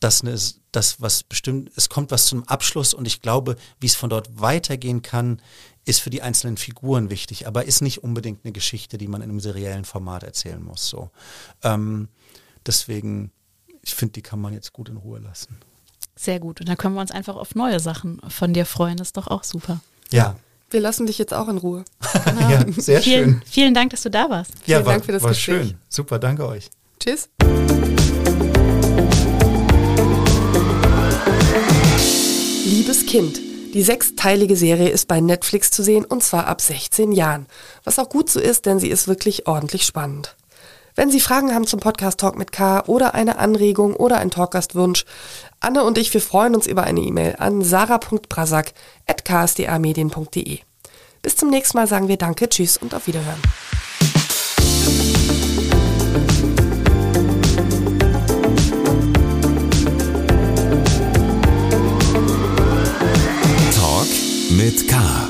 dass eine, das was bestimmt, es kommt was zum Abschluss und ich glaube, wie es von dort weitergehen kann, ist für die einzelnen Figuren wichtig, aber ist nicht unbedingt eine Geschichte, die man in einem seriellen Format erzählen muss. So. Ähm, deswegen, ich finde, die kann man jetzt gut in Ruhe lassen. Sehr gut. Und dann können wir uns einfach auf neue Sachen von dir freuen. Das ist doch auch super. Ja. Wir lassen dich jetzt auch in Ruhe. Genau. ja, sehr vielen, schön. Vielen Dank, dass du da warst. Ja, Vielen war, Dank für das war Gespräch. schön. Super, danke euch. Tschüss. Liebes Kind. Die sechsteilige Serie ist bei Netflix zu sehen und zwar ab 16 Jahren. Was auch gut so ist, denn sie ist wirklich ordentlich spannend. Wenn Sie Fragen haben zum Podcast Talk mit K oder eine Anregung oder einen Talkgastwunsch, Anne und ich, wir freuen uns über eine E-Mail an sarah.brasak.ksdamedien.de. Bis zum nächsten Mal sagen wir Danke, Tschüss und auf Wiederhören. Talk mit K.